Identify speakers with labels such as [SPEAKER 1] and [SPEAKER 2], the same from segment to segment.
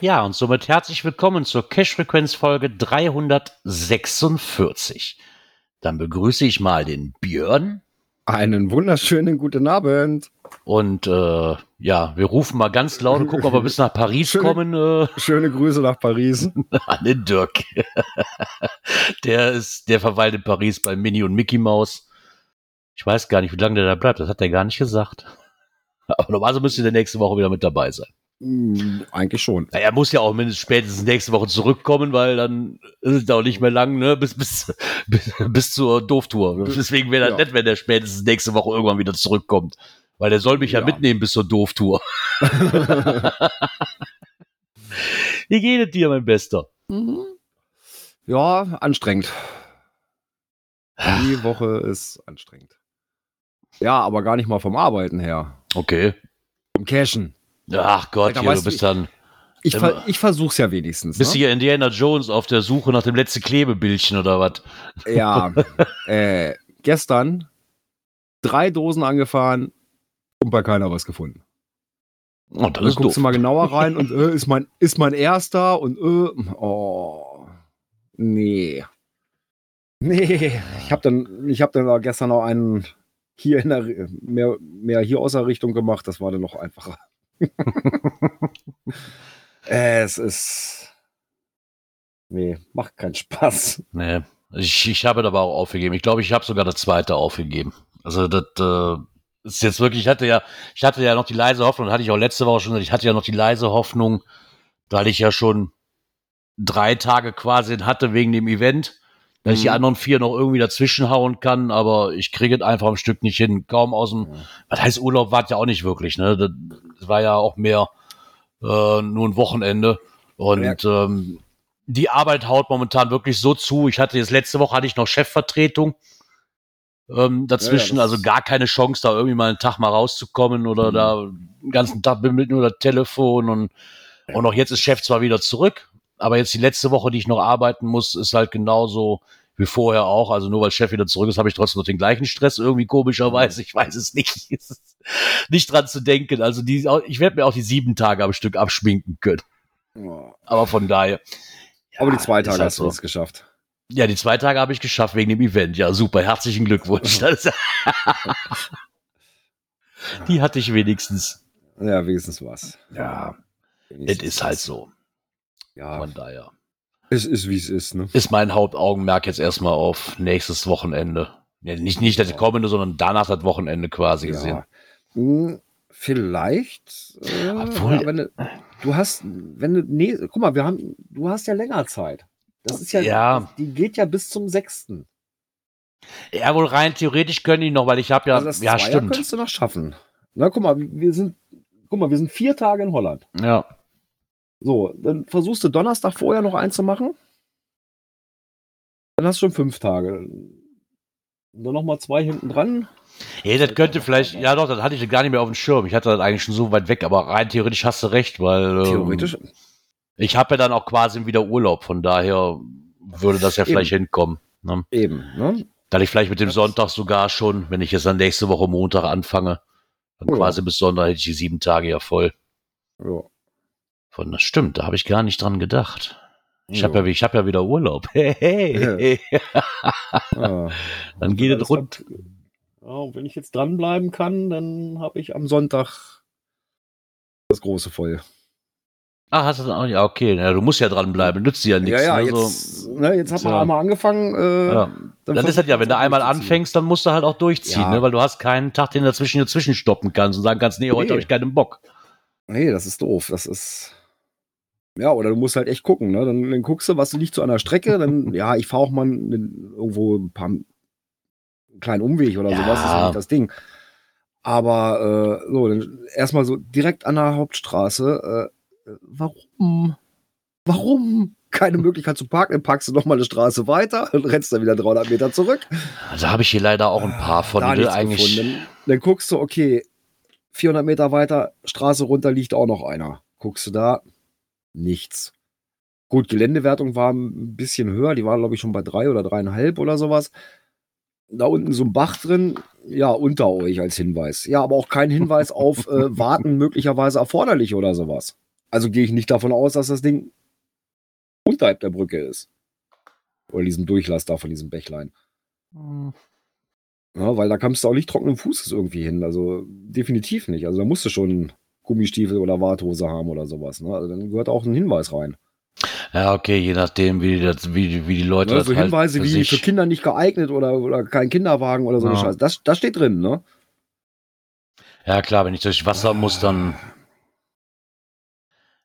[SPEAKER 1] Ja, und somit herzlich willkommen zur Cash-Frequenz-Folge 346. Dann begrüße ich mal den Björn.
[SPEAKER 2] Einen wunderschönen guten Abend.
[SPEAKER 1] Und äh, ja, wir rufen mal ganz laut und gucken, ob wir bis nach Paris
[SPEAKER 2] Schöne-
[SPEAKER 1] kommen. Äh,
[SPEAKER 2] Schöne Grüße nach Paris.
[SPEAKER 1] an den Dirk. der ist, der verweilt in Paris bei Minnie und Mickey Mouse. Ich weiß gar nicht, wie lange der da bleibt. Das hat er gar nicht gesagt. Aber normalerweise müsste der nächste Woche wieder mit dabei sein.
[SPEAKER 2] Hm, Eigentlich schon.
[SPEAKER 1] Er muss ja auch mindestens spätestens nächste Woche zurückkommen, weil dann ist es auch nicht mehr lang, ne, bis, bis, bis, bis zur Dooftour. Deswegen wäre das
[SPEAKER 2] Ja.
[SPEAKER 1] nett, wenn der spätestens nächste Woche irgendwann wieder zurückkommt. Weil der soll mich ja,
[SPEAKER 2] Ja.
[SPEAKER 1] mitnehmen bis zur Dooftour. Wie geht es dir, mein Bester?
[SPEAKER 2] Ja, anstrengend. Die Woche ist anstrengend. Ja, aber gar nicht mal vom Arbeiten her.
[SPEAKER 1] Okay.
[SPEAKER 2] Vom Cashen.
[SPEAKER 1] Ach Gott,
[SPEAKER 2] Alter,
[SPEAKER 1] hier, du bist dann,
[SPEAKER 2] Ich, ver ich versuch's ja wenigstens.
[SPEAKER 1] bist du
[SPEAKER 2] Ne?
[SPEAKER 1] hier Indiana Jones auf der Suche nach dem letzten Klebebildchen oder was?
[SPEAKER 2] Ja, äh, gestern drei Dosen angefahren und bei keiner was gefunden.
[SPEAKER 1] Oh, das
[SPEAKER 2] Dann guckst
[SPEAKER 1] doof.
[SPEAKER 2] du mal genauer rein und äh, ist, mein, ist mein erster und äh, oh, nee. Nee, ich habe dann, ich hab dann auch gestern noch einen hier in der, mehr, mehr hier aus der Richtung gemacht, das war dann noch einfacher. Es ist, nee, macht keinen Spaß.
[SPEAKER 1] Nee, ich, ich habe aber auch aufgegeben. Ich glaube, ich habe sogar das zweite aufgegeben. Also das äh, ist jetzt wirklich, ich hatte ja, ich hatte ja noch die leise Hoffnung, hatte ich auch letzte Woche schon, ich hatte ja noch die leise Hoffnung, weil ich ja schon drei Tage quasi hatte wegen dem Event, dass ich die
[SPEAKER 2] Mhm.
[SPEAKER 1] anderen vier noch irgendwie dazwischen hauen kann, aber ich kriege es einfach am Stück nicht hin. Kaum aus dem, was heißt Urlaub war ja auch nicht wirklich, ne? Das, war ja auch mehr äh, nur ein Wochenende. Und ähm, die Arbeit haut momentan wirklich so zu. Ich hatte jetzt letzte Woche hatte ich noch Chefvertretung ähm, dazwischen,
[SPEAKER 2] Ja, ja,
[SPEAKER 1] also gar keine Chance, da irgendwie mal einen Tag mal rauszukommen oder
[SPEAKER 2] Mhm.
[SPEAKER 1] da den ganzen Tag bimmelt nur das Telefon und und auch jetzt ist Chef zwar wieder zurück, aber jetzt die letzte Woche, die ich noch arbeiten muss, ist halt genauso wie vorher auch. Also nur weil Chef wieder zurück ist, habe ich trotzdem noch den gleichen Stress irgendwie komischerweise. Ich weiß es nicht. Nicht dran zu denken. Also die, ich werde mir auch die sieben Tage am Stück abschminken können.
[SPEAKER 2] Ja.
[SPEAKER 1] Aber von daher.
[SPEAKER 2] Aber die
[SPEAKER 1] ja,
[SPEAKER 2] zwei Tage
[SPEAKER 1] halt
[SPEAKER 2] hast du
[SPEAKER 1] so.
[SPEAKER 2] es geschafft.
[SPEAKER 1] Ja, die zwei Tage habe ich geschafft wegen dem Event. Ja, super. Herzlichen Glückwunsch. Die hatte ich wenigstens.
[SPEAKER 2] Ja, wenigstens was.
[SPEAKER 1] Ja, es ist halt so.
[SPEAKER 2] Ja,
[SPEAKER 1] Von daher
[SPEAKER 2] es ist wie es ist, ne?
[SPEAKER 1] ist mein Hauptaugenmerk jetzt erstmal auf nächstes Wochenende. Ja, nicht, nicht das kommende, sondern danach das Wochenende quasi gesehen.
[SPEAKER 2] Ja. Hm, Vielleicht. Äh,
[SPEAKER 1] Obwohl-
[SPEAKER 2] wenn du, du hast, wenn du, nee, guck mal, wir haben, du hast ja länger Zeit. Das ist ja,
[SPEAKER 1] Ja.
[SPEAKER 2] die geht ja bis zum 6.
[SPEAKER 1] Ja, wohl rein theoretisch können die noch, weil ich habe ja,
[SPEAKER 2] also das
[SPEAKER 1] ja,
[SPEAKER 2] Zweier
[SPEAKER 1] stimmt.
[SPEAKER 2] könntest du noch schaffen. Na, guck mal, wir sind, guck mal, wir sind vier Tage in Holland.
[SPEAKER 1] Ja,
[SPEAKER 2] So, dann versuchst du Donnerstag vorher noch einen zu machen. Dann hast du schon fünf Tage. Und dann nochmal zwei hinten dran.
[SPEAKER 1] Ja, das könnte vielleicht, ja doch, das hatte ich gar nicht mehr auf dem Schirm. Ich hatte das eigentlich schon so weit weg, aber rein theoretisch hast du recht, weil ähm,
[SPEAKER 2] Theoretisch.
[SPEAKER 1] ich habe ja dann auch quasi wieder Urlaub, von daher würde das ja
[SPEAKER 2] Eben.
[SPEAKER 1] vielleicht hinkommen. Ne?
[SPEAKER 2] Eben, ne?
[SPEAKER 1] Dass ich vielleicht mit dem Sonntag sogar schon, wenn ich jetzt dann nächste Woche Montag anfange, dann
[SPEAKER 2] Ja.
[SPEAKER 1] quasi bis Sonntag hätte ich die sieben Tage ja voll.
[SPEAKER 2] Ja.
[SPEAKER 1] Von das stimmt, da habe ich gar nicht dran gedacht. Ich habe ja, ich hab ja wieder Urlaub. Hey, hey.
[SPEAKER 2] Ja.
[SPEAKER 1] Dann geht es rund.
[SPEAKER 2] Ja, wenn ich jetzt dranbleiben kann, dann habe ich am Sonntag das große voll.
[SPEAKER 1] Ah, hast du dann auch? Ja, okay. Ja, du musst ja dranbleiben, nützt dir ja nichts.
[SPEAKER 2] ja, ja,
[SPEAKER 1] ne? So,
[SPEAKER 2] jetzt, ne, jetzt hat man
[SPEAKER 1] Ja.
[SPEAKER 2] einmal angefangen. Äh,
[SPEAKER 1] Ja. dann ist das ja, wenn du einmal anfängst, dann musst du halt auch durchziehen, ne? weil du hast keinen Tag, den du dazwischen dazwischen stoppen kannst und sagen kannst, nee, heute
[SPEAKER 2] Nee.
[SPEAKER 1] habe ich keinen Bock.
[SPEAKER 2] Nee, das ist doof. Das ist. Ja, oder du musst halt echt gucken, ne? Dann, dann guckst du, was liegt so an der Strecke, dann, ja, ich fahre auch mal einen- irgendwo ein paar einen kleinen Umweg oder
[SPEAKER 1] Ja.
[SPEAKER 2] sowas, das ist nicht das Ding. Aber äh, so, dann erstmal so direkt an der Hauptstraße. Äh, warum? Warum? Keine Möglichkeit zu parken, dann parkst du nochmal eine Straße weiter und rennst dann wieder 300 Meter zurück.
[SPEAKER 1] Also habe ich hier leider auch ein paar von,
[SPEAKER 2] Da nichts
[SPEAKER 1] eigentlich.
[SPEAKER 2] gefunden. Dann, dann guckst du, okay, 400 Meter weiter, Straße runter liegt auch noch einer. Guckst du da, nichts. Gut, Geländewertung war ein bisschen höher, die war, glaube ich, schon bei drei oder dreieinhalb oder sowas. Da unten so ein Bach drin, ja, unter euch als Hinweis. Ja, aber auch kein Hinweis auf äh, Warten möglicherweise erforderlich oder sowas. Also gehe ich nicht davon aus, dass das Ding unterhalb der Brücke ist. Oder diesem Durchlass da von diesem Bächlein. Ja, weil da kommst du auch nicht trockenen Fußes irgendwie hin. Also definitiv nicht. Also da musst du schon Gummistiefel oder Warthose haben oder sowas. Ne? Also dann gehört auch ein Hinweis rein.
[SPEAKER 1] Ja, okay, je nachdem, wie, das, wie, wie die Leute
[SPEAKER 2] Ne?
[SPEAKER 1] das
[SPEAKER 2] So
[SPEAKER 1] halt
[SPEAKER 2] Hinweise
[SPEAKER 1] für
[SPEAKER 2] wie
[SPEAKER 1] sich-
[SPEAKER 2] für Kinder nicht geeignet oder, oder kein Kinderwagen oder so eine
[SPEAKER 1] Ja.
[SPEAKER 2] Scheiße. Das, das steht drin, ne?
[SPEAKER 1] Ja, klar, wenn ich durch Wasser muss, dann.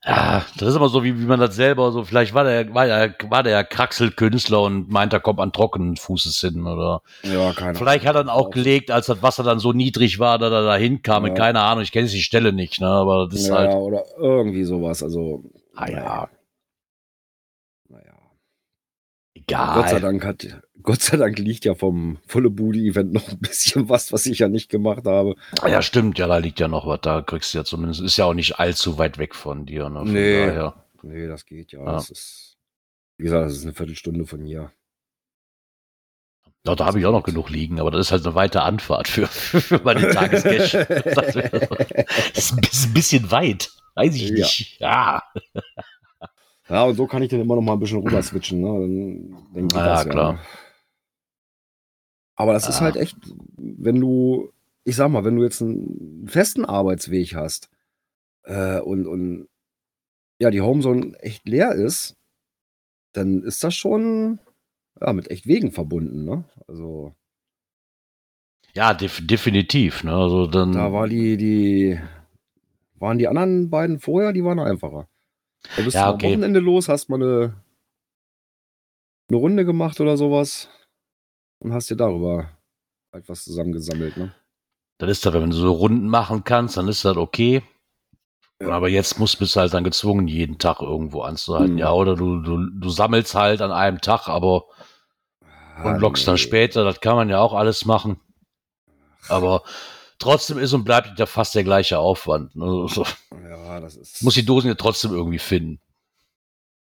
[SPEAKER 1] Ja, das ist immer so, wie, wie man das selber so, vielleicht war der, war der, war der Kraxelkünstler und meint, er kommt an trockenen Fußes hin oder.
[SPEAKER 2] Ja, keine
[SPEAKER 1] Vielleicht hat er dann auch gelegt, als das Wasser dann so niedrig war, dass er da hinkam.
[SPEAKER 2] Ja.
[SPEAKER 1] Keine Ahnung, ich kenne jetzt die Stelle nicht, ne, aber das ist
[SPEAKER 2] ja,
[SPEAKER 1] halt.
[SPEAKER 2] oder irgendwie sowas. Also,
[SPEAKER 1] Ah ja,
[SPEAKER 2] naja.
[SPEAKER 1] egal.
[SPEAKER 2] Gott sei Dank hat, Gott sei Dank liegt ja vom Volle Bude-Event noch ein bisschen was, was ich ja nicht gemacht habe.
[SPEAKER 1] Ah Ja, stimmt, ja, da liegt ja noch was, da kriegst du ja zumindest, ist ja auch nicht allzu weit weg von dir, ne? Von
[SPEAKER 2] Nee.
[SPEAKER 1] daher.
[SPEAKER 2] Nee, das geht ja.
[SPEAKER 1] Ja.
[SPEAKER 2] Das ist, wie gesagt, das ist eine Viertelstunde von hier.
[SPEAKER 1] Ja, da habe ich auch noch genug liegen, aber das ist halt eine weite Anfahrt für, für meine Tagescash. das ist ein bisschen, weit. Weiß ich
[SPEAKER 2] Ja.
[SPEAKER 1] nicht. Ja.
[SPEAKER 2] Ja, und so kann ich dann immer noch mal ein bisschen rüber switchen. Ne? Dann, dann geht
[SPEAKER 1] Na
[SPEAKER 2] das
[SPEAKER 1] ja, klar.
[SPEAKER 2] Aber das ist
[SPEAKER 1] Ah.
[SPEAKER 2] halt echt, wenn du, ich sag mal, wenn du jetzt einen festen Arbeitsweg hast äh, und, und ja, die Homezone echt leer ist, dann ist das schon ja, mit echt Wegen verbunden. Ne? Also
[SPEAKER 1] Ja, def definitiv. Ne? Also dann,
[SPEAKER 2] da war die, die, waren die anderen beiden vorher, die waren einfacher. Da bist
[SPEAKER 1] Ja,
[SPEAKER 2] du
[SPEAKER 1] okay.
[SPEAKER 2] am Wochenende los, hast mal eine, eine Runde gemacht oder sowas und hast dir darüber halt was zusammengesammelt. Ne?
[SPEAKER 1] das ist da, wenn du so Runden machen kannst, dann ist das okay.
[SPEAKER 2] Ja.
[SPEAKER 1] Aber jetzt musst bist du halt dann gezwungen, jeden Tag irgendwo anzuhalten.
[SPEAKER 2] Hm.
[SPEAKER 1] Ja, oder du, du, du sammelst halt an einem Tag, aber und lockst dann
[SPEAKER 2] Ah, nee.
[SPEAKER 1] später. Das kann man ja auch alles machen. Aber trotzdem ist und bleibt ja fast der gleiche Aufwand. Ne? Also,
[SPEAKER 2] Ja, das ist.
[SPEAKER 1] muss die Dosen ja trotzdem irgendwie finden.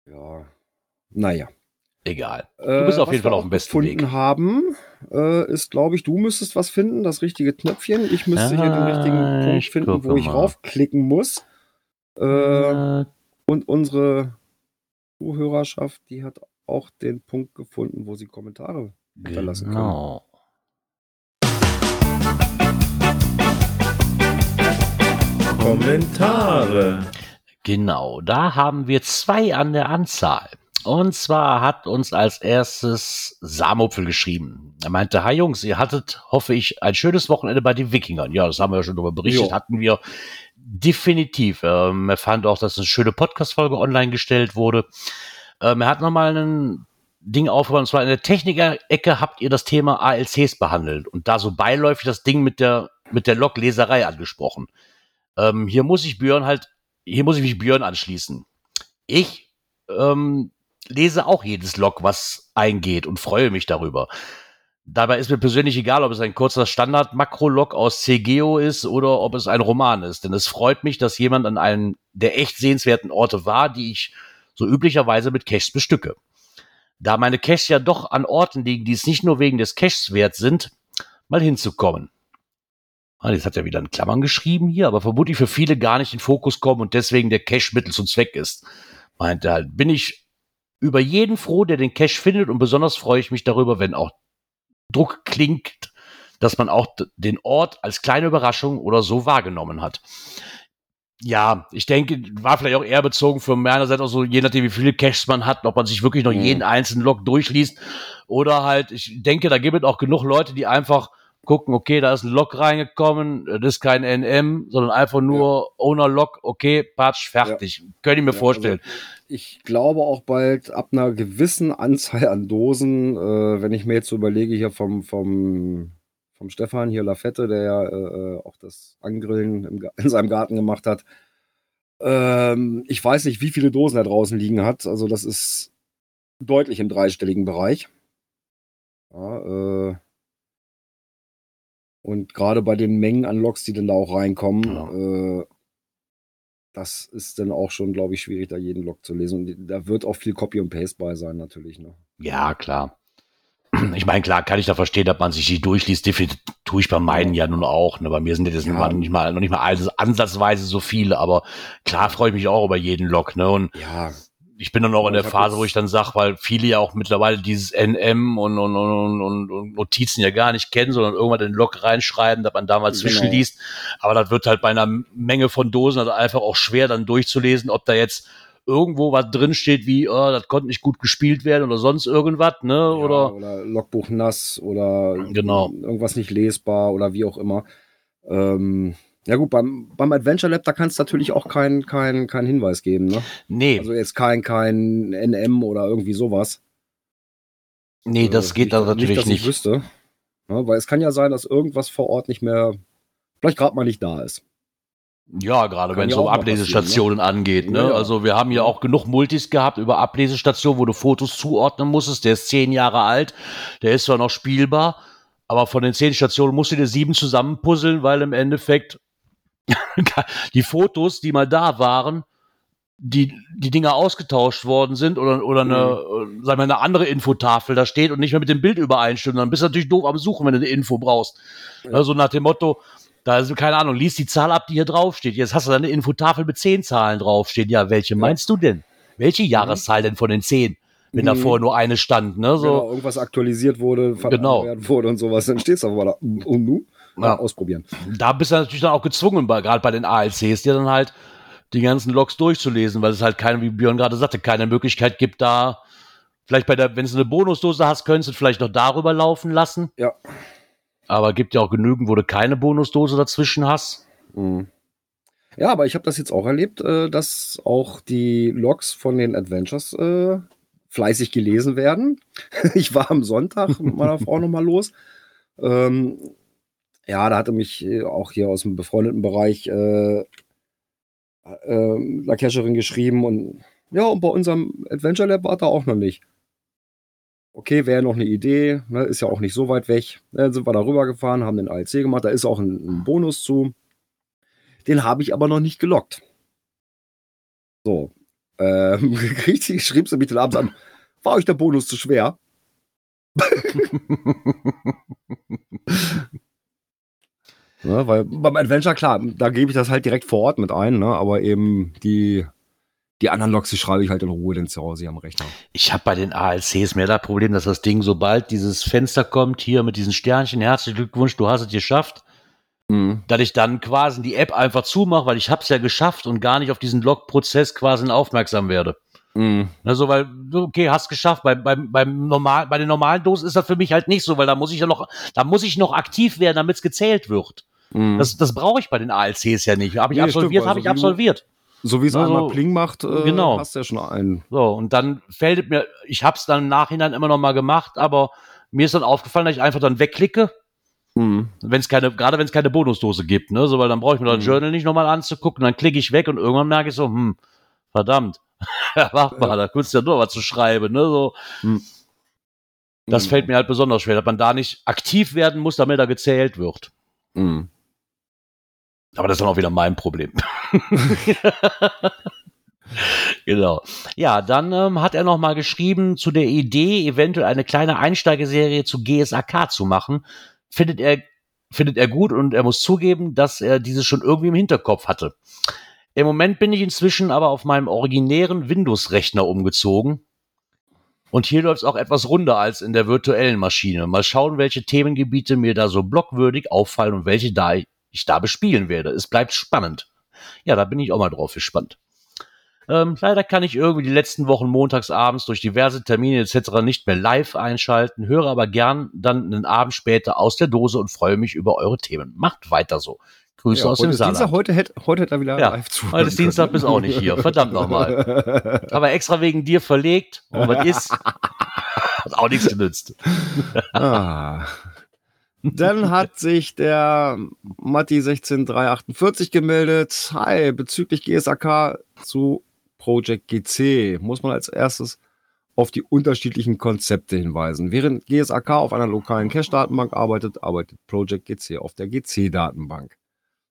[SPEAKER 2] Ja. Naja.
[SPEAKER 1] Egal.
[SPEAKER 2] Du
[SPEAKER 1] bist auf jeden Fall auf dem besten
[SPEAKER 2] gefunden
[SPEAKER 1] Weg.
[SPEAKER 2] haben, äh, ist, glaube ich, du müsstest was finden, das richtige Knöpfchen. Ich müsste hier den
[SPEAKER 1] Ah,
[SPEAKER 2] richtigen Punkt
[SPEAKER 1] ich
[SPEAKER 2] finden, wo ich
[SPEAKER 1] mal.
[SPEAKER 2] raufklicken muss. Äh,
[SPEAKER 1] Äh,
[SPEAKER 2] und unsere Zuhörerschaft, die hat auch den Punkt gefunden, wo sie Kommentare hinterlassen können.
[SPEAKER 1] genau.
[SPEAKER 3] Kommentare.
[SPEAKER 1] Genau, da haben wir zwei an der Anzahl. Und zwar hat uns als erstes Samopfel geschrieben. Er meinte, hi Jungs, ihr hattet, hoffe ich, ein schönes Wochenende bei den Wikingern. Ja, das haben wir ja schon darüber berichtet,
[SPEAKER 2] Jo.
[SPEAKER 1] hatten wir definitiv. Ähm, er fand auch, dass eine schöne Podcast-Folge online gestellt wurde. Ähm, er hat nochmal ein Ding aufgebaut, und zwar in der Techniker-Ecke habt ihr das Thema ALCs behandelt und da so beiläufig das Ding mit der, mit der Logleserei angesprochen. Ähm, hier muss ich Björn halt, hier muss ich mich Björn anschließen. Ich ähm, lese auch jedes Log, was eingeht und freue mich darüber. Dabei ist mir persönlich egal, ob es ein kurzer Standard-Makro-Log aus CGO ist oder ob es ein Roman ist. Denn es freut mich, dass jemand an einem der echt sehenswerten Orte war, die ich so üblicherweise mit Caches bestücke. Da meine Caches ja doch an Orten liegen, die es nicht nur wegen des Caches wert sind, mal hinzukommen. Ah, Jetzt hat er wieder in Klammern geschrieben hier, aber vermutlich für viele gar nicht in Fokus kommen und deswegen der Cache Mittel zum Zweck ist. Meint er halt, bin ich über jeden froh, der den Cache findet und besonders freue ich mich darüber, wenn auch Druck klingt, dass man auch den Ort als kleine Überraschung oder so wahrgenommen hat. Ja, ich denke, war vielleicht auch eher bezogen für meiner Seite auch so, je nachdem, wie viele Caches man hat, ob man sich wirklich noch
[SPEAKER 2] Mhm.
[SPEAKER 1] jeden einzelnen Log durchliest. Oder halt, ich denke, da gibt es auch genug Leute, die einfach gucken, okay, da ist ein Log reingekommen, das ist kein NM, sondern einfach nur Owner-Log, okay, patsch, fertig. Könnte ich mir
[SPEAKER 2] Ja,
[SPEAKER 1] vorstellen.
[SPEAKER 2] Also ich glaube auch bald ab einer gewissen Anzahl an Dosen, äh, wenn ich mir jetzt so überlege, hier vom, vom, vom Stefan hier Lafette, der ja äh, auch das Angrillen im, in seinem Garten gemacht hat. Ähm, ich weiß nicht, wie viele Dosen er draußen liegen hat. Also das ist deutlich im dreistelligen Bereich. Ja, äh, und gerade bei den Mengen an Loks, die dann da auch reinkommen, ja. äh, das ist dann auch schon, glaube ich, schwierig, da jeden Log zu lesen. Und da wird auch viel Copy und Paste bei sein, natürlich. Ne?
[SPEAKER 1] Ja, klar. Ich meine, klar kann ich da verstehen, dass man sich die durchliest. Definitiv tue ich bei meinen ja nun auch. Ne? Bei mir sind das ja. nicht mal, noch nicht mal ansatzweise so viele, aber klar freue ich mich auch über jeden Log. Ne? Und
[SPEAKER 2] ja
[SPEAKER 1] ich bin dann auch in der Phase, wo ich dann sage, weil viele ja auch mittlerweile dieses NM und, und, und, und, Notizen ja gar nicht kennen, sondern irgendwann den Log reinschreiben, dass man da mal zwischenliest. Genau. Aber das wird halt bei einer Menge von Dosen also einfach auch schwer dann durchzulesen, ob da jetzt irgendwo was drin steht wie, oh, das konnte nicht gut gespielt werden oder sonst irgendwas, ne? Ja, oder,
[SPEAKER 2] oder Logbuch nass oder
[SPEAKER 1] genau.
[SPEAKER 2] irgendwas nicht lesbar oder wie auch immer. Ähm, ja gut, beim, beim Adventure Lab, da kannst du natürlich auch keinen kein, kein Hinweis geben, ne?
[SPEAKER 1] Nee.
[SPEAKER 2] Also jetzt kein, kein NM oder irgendwie sowas.
[SPEAKER 1] Nee, das äh, geht da natürlich nicht. Dass nicht.
[SPEAKER 2] Ich wüsste. Ja, weil es kann ja sein, dass irgendwas vor Ort nicht mehr, vielleicht gerade mal nicht da ist.
[SPEAKER 1] Ja, gerade wenn es um Ablesestationen ne? angeht. Ne? Ja. Also wir haben ja auch genug Multis gehabt über Ablesestationen, wo du Fotos zuordnen musstest. Der ist zehn Jahre alt, der ist zwar noch spielbar, aber von den zehn Stationen musst du dir sieben zusammenpuzzeln, weil im Endeffekt die Fotos, die mal da waren, die, die Dinger ausgetauscht worden sind oder, oder eine, mhm. sagen wir, eine andere Infotafel da steht und nicht mehr mit dem Bild übereinstimmt, dann bist du natürlich doof am Suchen, wenn du eine Info brauchst. Ja. Also nach dem Motto, da ist, keine Ahnung, liest die Zahl ab, die hier draufsteht. Jetzt hast du da eine Infotafel mit zehn Zahlen draufstehen. Ja, welche ja. meinst du denn? Welche Jahreszahl mhm. denn von den zehn? Wenn mhm. davor nur eine stand, ne? So.
[SPEAKER 2] Genau, irgendwas aktualisiert wurde,
[SPEAKER 1] genau.
[SPEAKER 2] wurde und sowas, dann stehst du aber da. Und du? Ja. ausprobieren.
[SPEAKER 1] Da bist du natürlich dann auch gezwungen, gerade bei den ALCs, dir dann halt die ganzen Logs durchzulesen, weil es halt keine, wie Björn gerade sagte, keine Möglichkeit gibt, da vielleicht bei der, wenn du eine Bonusdose hast, könntest du vielleicht noch darüber laufen lassen.
[SPEAKER 2] Ja.
[SPEAKER 1] Aber gibt ja auch genügend, wo du keine Bonusdose dazwischen hast.
[SPEAKER 2] Mhm. Ja, aber ich habe das jetzt auch erlebt, äh, dass auch die Logs von den Adventures äh, fleißig gelesen werden. ich war am Sonntag mit meiner Frau nochmal los. Ähm, ja, da hatte mich äh, auch hier aus dem befreundeten Bereich äh, äh, Lakescherin geschrieben und ja, und bei unserem Adventure Lab war da auch noch nicht. Okay, wäre noch eine Idee, ne, ist ja auch nicht so weit weg. Dann sind wir da rübergefahren, haben den ALC gemacht, da ist auch ein, ein Bonus zu. Den habe ich aber noch nicht gelockt. So, ähm, richtig schrieb sie mich dann abends an, war euch der Bonus zu schwer? Ne, weil beim Adventure, klar, da gebe ich das halt direkt vor Ort mit ein, ne, aber eben die, die anderen Logs, die schreibe ich halt in Ruhe dann zu Hause am Rechner.
[SPEAKER 1] Ich habe bei den ALCs mehr das Problem, dass das Ding, sobald dieses Fenster kommt, hier mit diesen Sternchen, herzlichen Glückwunsch, du hast es geschafft, mhm. dass ich dann quasi die App einfach zumache, weil ich habe es ja geschafft und gar nicht auf diesen Log-Prozess quasi aufmerksam werde. Mhm. Also, weil, okay, hast geschafft. Bei, beim, beim normal, bei den normalen Dosen ist das für mich halt nicht so, weil da muss ich ja noch, da muss ich noch aktiv werden, damit es gezählt wird. Mhm. Das, das brauche ich bei den ALCs ja nicht. Habe ich nee, absolviert, habe ich also absolviert.
[SPEAKER 2] So wie es also, einmal Pling macht,
[SPEAKER 1] äh, genau.
[SPEAKER 2] hast du ja schon einen.
[SPEAKER 1] So, und dann fällt mir, ich habe es dann im Nachhinein immer noch mal gemacht, aber mir ist dann aufgefallen, dass ich einfach dann wegklicke. Mhm. Wenn es keine, gerade wenn es keine Bonusdose gibt, ne, so, weil dann brauche ich mir das mhm. Journal nicht nochmal anzugucken, dann klicke ich weg und irgendwann merke ich so, hm, verdammt, warte mal, da kurz ja nur was zu schreiben, ne, so. Mhm. Das mhm. fällt mir halt besonders schwer, dass man da nicht aktiv werden muss, damit er gezählt wird. Mhm. Aber das ist dann auch wieder mein Problem. genau. Ja, dann ähm, hat er noch mal geschrieben zu der Idee, eventuell eine kleine Einsteigeserie zu GSAK zu machen. Findet er, findet er gut und er muss zugeben, dass er dieses schon irgendwie im Hinterkopf hatte. Im Moment bin ich inzwischen aber auf meinem originären Windows-Rechner umgezogen. Und hier läuft es auch etwas runder als in der virtuellen Maschine. Mal schauen, welche Themengebiete mir da so blockwürdig auffallen und welche da ich da bespielen werde. Es bleibt spannend. Ja, da bin ich auch mal drauf gespannt. Ähm, leider kann ich irgendwie die letzten Wochen montagsabends durch diverse Termine etc. nicht mehr live einschalten, höre aber gern dann einen Abend später aus der Dose und freue mich über eure Themen. Macht weiter so. Grüße ja, aus dem.
[SPEAKER 2] Dienstag, heute hätte, heute hätte er wieder
[SPEAKER 1] ja, live zu. Heute ist Dienstag, bist auch nicht hier. Verdammt nochmal. Aber extra wegen dir verlegt. Und was ist? Hat auch nichts genützt.
[SPEAKER 2] ah. Dann hat sich der Matti 16348 gemeldet. Hi, bezüglich GSAK zu Project GC muss man als erstes auf die unterschiedlichen Konzepte hinweisen. Während GSAK auf einer lokalen Cache-Datenbank arbeitet, arbeitet Project GC auf der GC-Datenbank.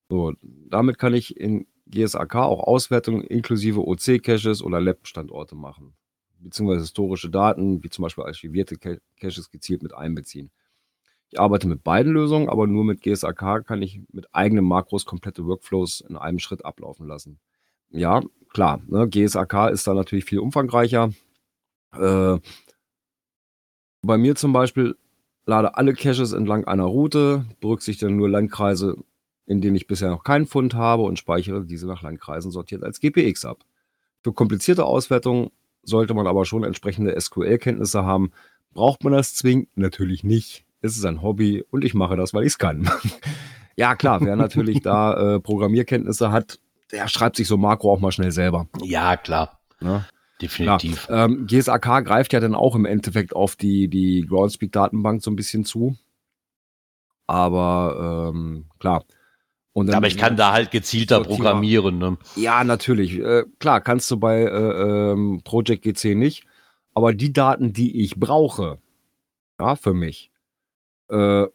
[SPEAKER 2] So, damit kann ich in GSAK auch Auswertungen inklusive OC-Caches oder Lab-Standorte machen, beziehungsweise historische Daten, wie zum Beispiel archivierte Caches gezielt mit einbeziehen. Ich arbeite mit beiden Lösungen, aber nur mit GSAK kann ich mit eigenen Makros komplette Workflows in einem Schritt ablaufen lassen. Ja, klar, ne, GSAK ist da natürlich viel umfangreicher. Äh, bei mir zum Beispiel lade alle Caches entlang einer Route, berücksichtige nur Landkreise, in denen ich bisher noch keinen Fund habe und speichere diese nach Landkreisen sortiert als GPX ab. Für komplizierte Auswertungen sollte man aber schon entsprechende SQL-Kenntnisse haben. Braucht man das zwingend? Natürlich nicht. Es ist ein Hobby und ich mache das, weil ich es kann. ja, klar, wer natürlich da äh, Programmierkenntnisse hat, der schreibt sich so Makro auch mal schnell selber.
[SPEAKER 1] Ja, klar.
[SPEAKER 2] Ne?
[SPEAKER 1] Definitiv.
[SPEAKER 2] Ähm, GSAK greift ja dann auch im Endeffekt auf die, die Groundspeak-Datenbank so ein bisschen zu. Aber ähm, klar.
[SPEAKER 1] Dann, Aber ich kann da halt gezielter programmieren. Ne?
[SPEAKER 2] Ja, natürlich. Äh, klar, kannst du bei äh, ähm, Project GC nicht. Aber die Daten, die ich brauche, ja, für mich, äh,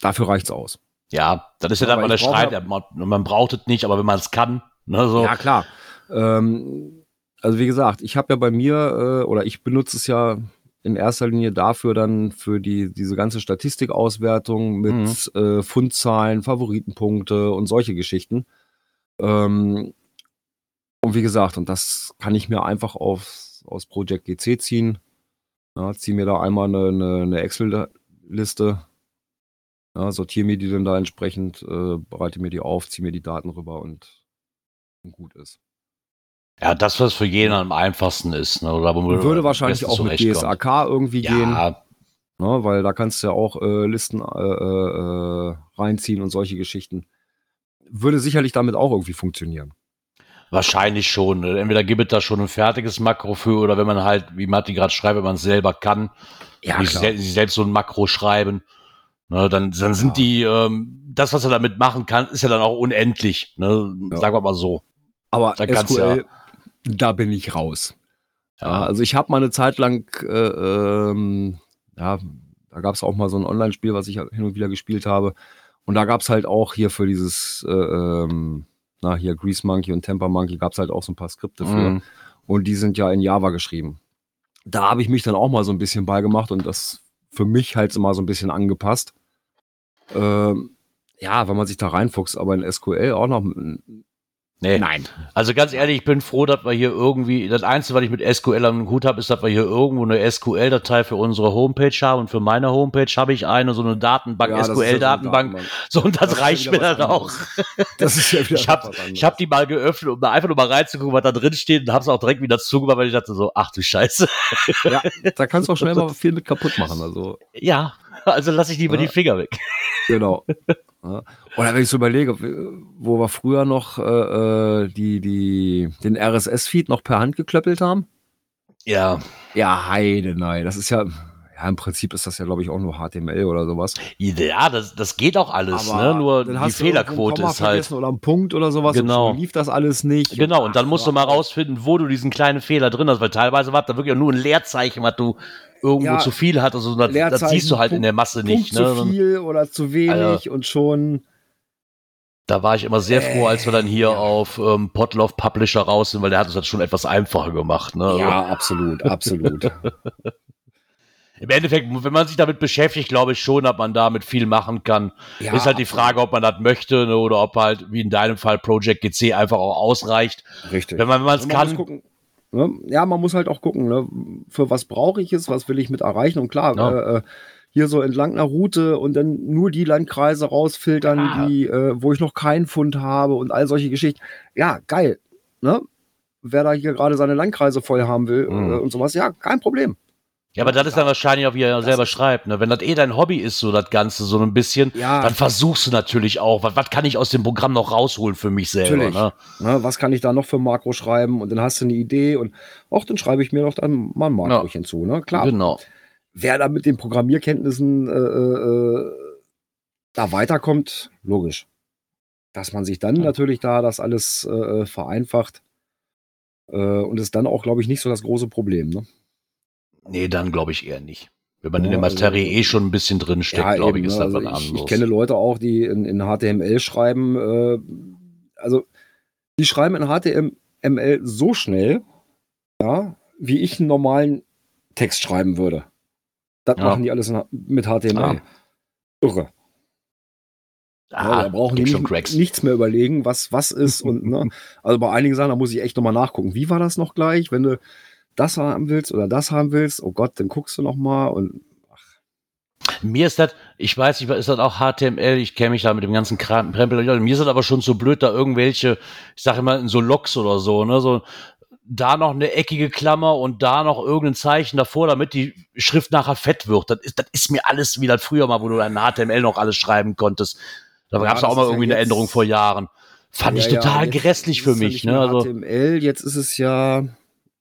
[SPEAKER 2] dafür reicht's aus.
[SPEAKER 1] Ja, das ist ja, dann mal der Streit. Ja, man, man, braucht es nicht, aber wenn man es kann. Ne, so.
[SPEAKER 2] Ja, klar. Ähm, also wie gesagt, ich habe ja bei mir äh, oder ich benutze es ja in erster Linie dafür dann für die diese ganze Statistikauswertung mit mhm. äh, Fundzahlen, Favoritenpunkte und solche Geschichten. Ähm, und wie gesagt, und das kann ich mir einfach auf, aus Project GC ziehen. Ja, ziehe mir da einmal eine, eine, eine Excel-Liste, ja, sortiere mir die dann da entsprechend, äh, bereite mir die auf, ziehe mir die Daten rüber und, und gut ist.
[SPEAKER 1] Ja, das, was für jeden am einfachsten ist. Ne? Oder
[SPEAKER 2] würde wahrscheinlich auch mit DSAK irgendwie ja. gehen. Ne? Weil da kannst du ja auch äh, Listen äh, äh, reinziehen und solche Geschichten. Würde sicherlich damit auch irgendwie funktionieren.
[SPEAKER 1] Wahrscheinlich schon. Ne? Entweder gibt es da schon ein fertiges Makro für oder wenn man halt, wie Matti gerade schreibt, wenn man es selber kann, ja, sich, sel selbst so ein Makro schreiben, ne, dann, dann sind ja. die, ähm, das, was er damit machen kann, ist ja dann auch unendlich. Ne? Ja. Sagen wir mal so.
[SPEAKER 2] Aber da SQL, ja, da bin ich raus. Ja, also ich habe mal eine Zeit lang, äh, ähm, ja, da gab es auch mal so ein Online-Spiel, was ich hin und wieder gespielt habe. Und da gab es halt auch hier für dieses, äh, ähm, na, hier Grease Monkey und Temper Monkey gab es halt auch so ein paar Skripte für. Mhm. Und die sind ja in Java geschrieben. Da habe ich mich dann auch mal so ein bisschen beigemacht und das für mich halt immer so ein bisschen angepasst. Ähm, ja, wenn man sich da reinfuchst, aber in SQL auch noch
[SPEAKER 1] Nee. Nein. Also ganz ehrlich, ich bin froh, dass wir hier irgendwie, das Einzige, was ich mit SQL am Hut habe, ist, dass wir hier irgendwo eine SQL-Datei für unsere Homepage haben. Und für meine Homepage habe ich eine, so eine Datenbank, ja, SQL-Datenbank. Ja so, und das, das reicht mir dann auch. Das ist ja wieder Ich habe hab die mal geöffnet, um einfach nur mal reinzugucken, was da drin steht und habe es auch direkt wieder zugemacht, weil ich dachte so, ach du Scheiße.
[SPEAKER 2] Ja, da kannst du auch schnell mal viel mit kaputt machen. Also.
[SPEAKER 1] Ja, also lasse ich lieber ja. die Finger weg.
[SPEAKER 2] Genau. Ja. Oder wenn ich so überlege, wo wir früher noch äh, äh die, die, den RSS-Feed noch per Hand geklöppelt haben.
[SPEAKER 1] Ja.
[SPEAKER 2] Ja, heide, nein. Das ist ja, ja, im Prinzip ist das ja, glaube ich, auch nur HTML oder sowas.
[SPEAKER 1] Ja, das, das geht auch alles, Aber ne? Nur die Fehlerquote ist halt.
[SPEAKER 2] Oder ein Punkt oder sowas.
[SPEAKER 1] Genau.
[SPEAKER 2] lief das alles nicht.
[SPEAKER 1] Genau, und dann musst du mal rausfinden, wo du diesen kleinen Fehler drin hast, weil teilweise war da wirklich nur ein Leerzeichen, was du irgendwo ja, zu viel hat. Also das, das siehst du halt Punkt, in der Masse nicht.
[SPEAKER 2] Punkt ne? Zu viel oder zu wenig also, und schon.
[SPEAKER 1] Da war ich immer sehr froh, als wir dann hier ja. auf ähm, Podlove Publisher raus sind, weil der hat es das schon etwas einfacher gemacht. Ne?
[SPEAKER 2] Ja, absolut, absolut.
[SPEAKER 1] Im Endeffekt, wenn man sich damit beschäftigt, glaube ich schon, dass man damit viel machen kann. Ja, ist halt die Frage, ob man das möchte ne, oder ob halt, wie in deinem Fall, Project GC einfach auch ausreicht.
[SPEAKER 2] Richtig.
[SPEAKER 1] Wenn man es kann.
[SPEAKER 2] Ne? Ja, man muss halt auch gucken, ne? für was brauche ich es, was will ich mit erreichen. Und klar, ja. äh, äh hier so entlang einer Route und dann nur die Landkreise rausfiltern, ah. die, äh, wo ich noch keinen Fund habe und all solche Geschichten. Ja, geil. Ne? Wer da hier gerade seine Landkreise voll haben will mhm. äh, und sowas, ja, kein Problem.
[SPEAKER 1] Ja, aber das ist dann wahrscheinlich auch, wie er selber schreibt, ne? Wenn das eh dein Hobby ist, so das Ganze, so ein bisschen, ja. dann versuchst du natürlich auch, was, was kann ich aus dem Programm noch rausholen für mich selber, ne?
[SPEAKER 2] ne? Was kann ich da noch für Makro schreiben? Und dann hast du eine Idee und auch dann schreibe ich mir doch dann mal ein Makro ja. hinzu, ne? Klar.
[SPEAKER 1] Genau.
[SPEAKER 2] Wer da mit den Programmierkenntnissen äh, äh, da weiterkommt, logisch. Dass man sich dann natürlich da das alles äh, vereinfacht äh, und ist dann auch, glaube ich, nicht so das große Problem. Ne?
[SPEAKER 1] Nee, dann glaube ich eher nicht. Wenn man
[SPEAKER 2] Ja,
[SPEAKER 1] in der Materie
[SPEAKER 2] also-
[SPEAKER 1] eh schon ein bisschen drin steckt, glaube ich, ist das
[SPEAKER 2] also
[SPEAKER 1] was
[SPEAKER 2] ich, ich kenne Leute auch, die in, in HTML schreiben. Äh, also, die schreiben in HTML so schnell, ja, wie ich einen normalen Text schreiben würde. Das
[SPEAKER 1] Ja.
[SPEAKER 2] machen die alles in, mit HTML.
[SPEAKER 1] Ah.
[SPEAKER 2] Irre. Ja, da brauchen die nicht, nichts mehr überlegen, was was ist. und ne, Also bei einigen Sachen, da muss ich echt nochmal nachgucken. Wie war das noch gleich? Wenn du das haben willst oder das haben willst, oh Gott, dann guckst du nochmal und
[SPEAKER 1] Mir ist das, ich weiß nicht, ist das auch HTML? Ich kenne mich da mit dem ganzen Kram, Krempel. Mir ist das aber schon so blöd, da irgendwelche, ich sage immer in so Logs oder so, ne, so da noch eine eckige Klammer und da noch irgendein Zeichen davor, damit die Schrift nachher fett wird. Das ist, das ist mir alles wie das früher mal, wo du in HTML noch alles schreiben konntest. Da
[SPEAKER 2] Ja,
[SPEAKER 1] gab es auch mal
[SPEAKER 2] ist ja
[SPEAKER 1] irgendwie eine Änderung vor Jahren. Fand ich
[SPEAKER 2] Ja, ja,
[SPEAKER 1] total grässlich für mich. Ne?
[SPEAKER 2] mehr
[SPEAKER 1] Also,
[SPEAKER 2] HTML, jetzt ist es ja,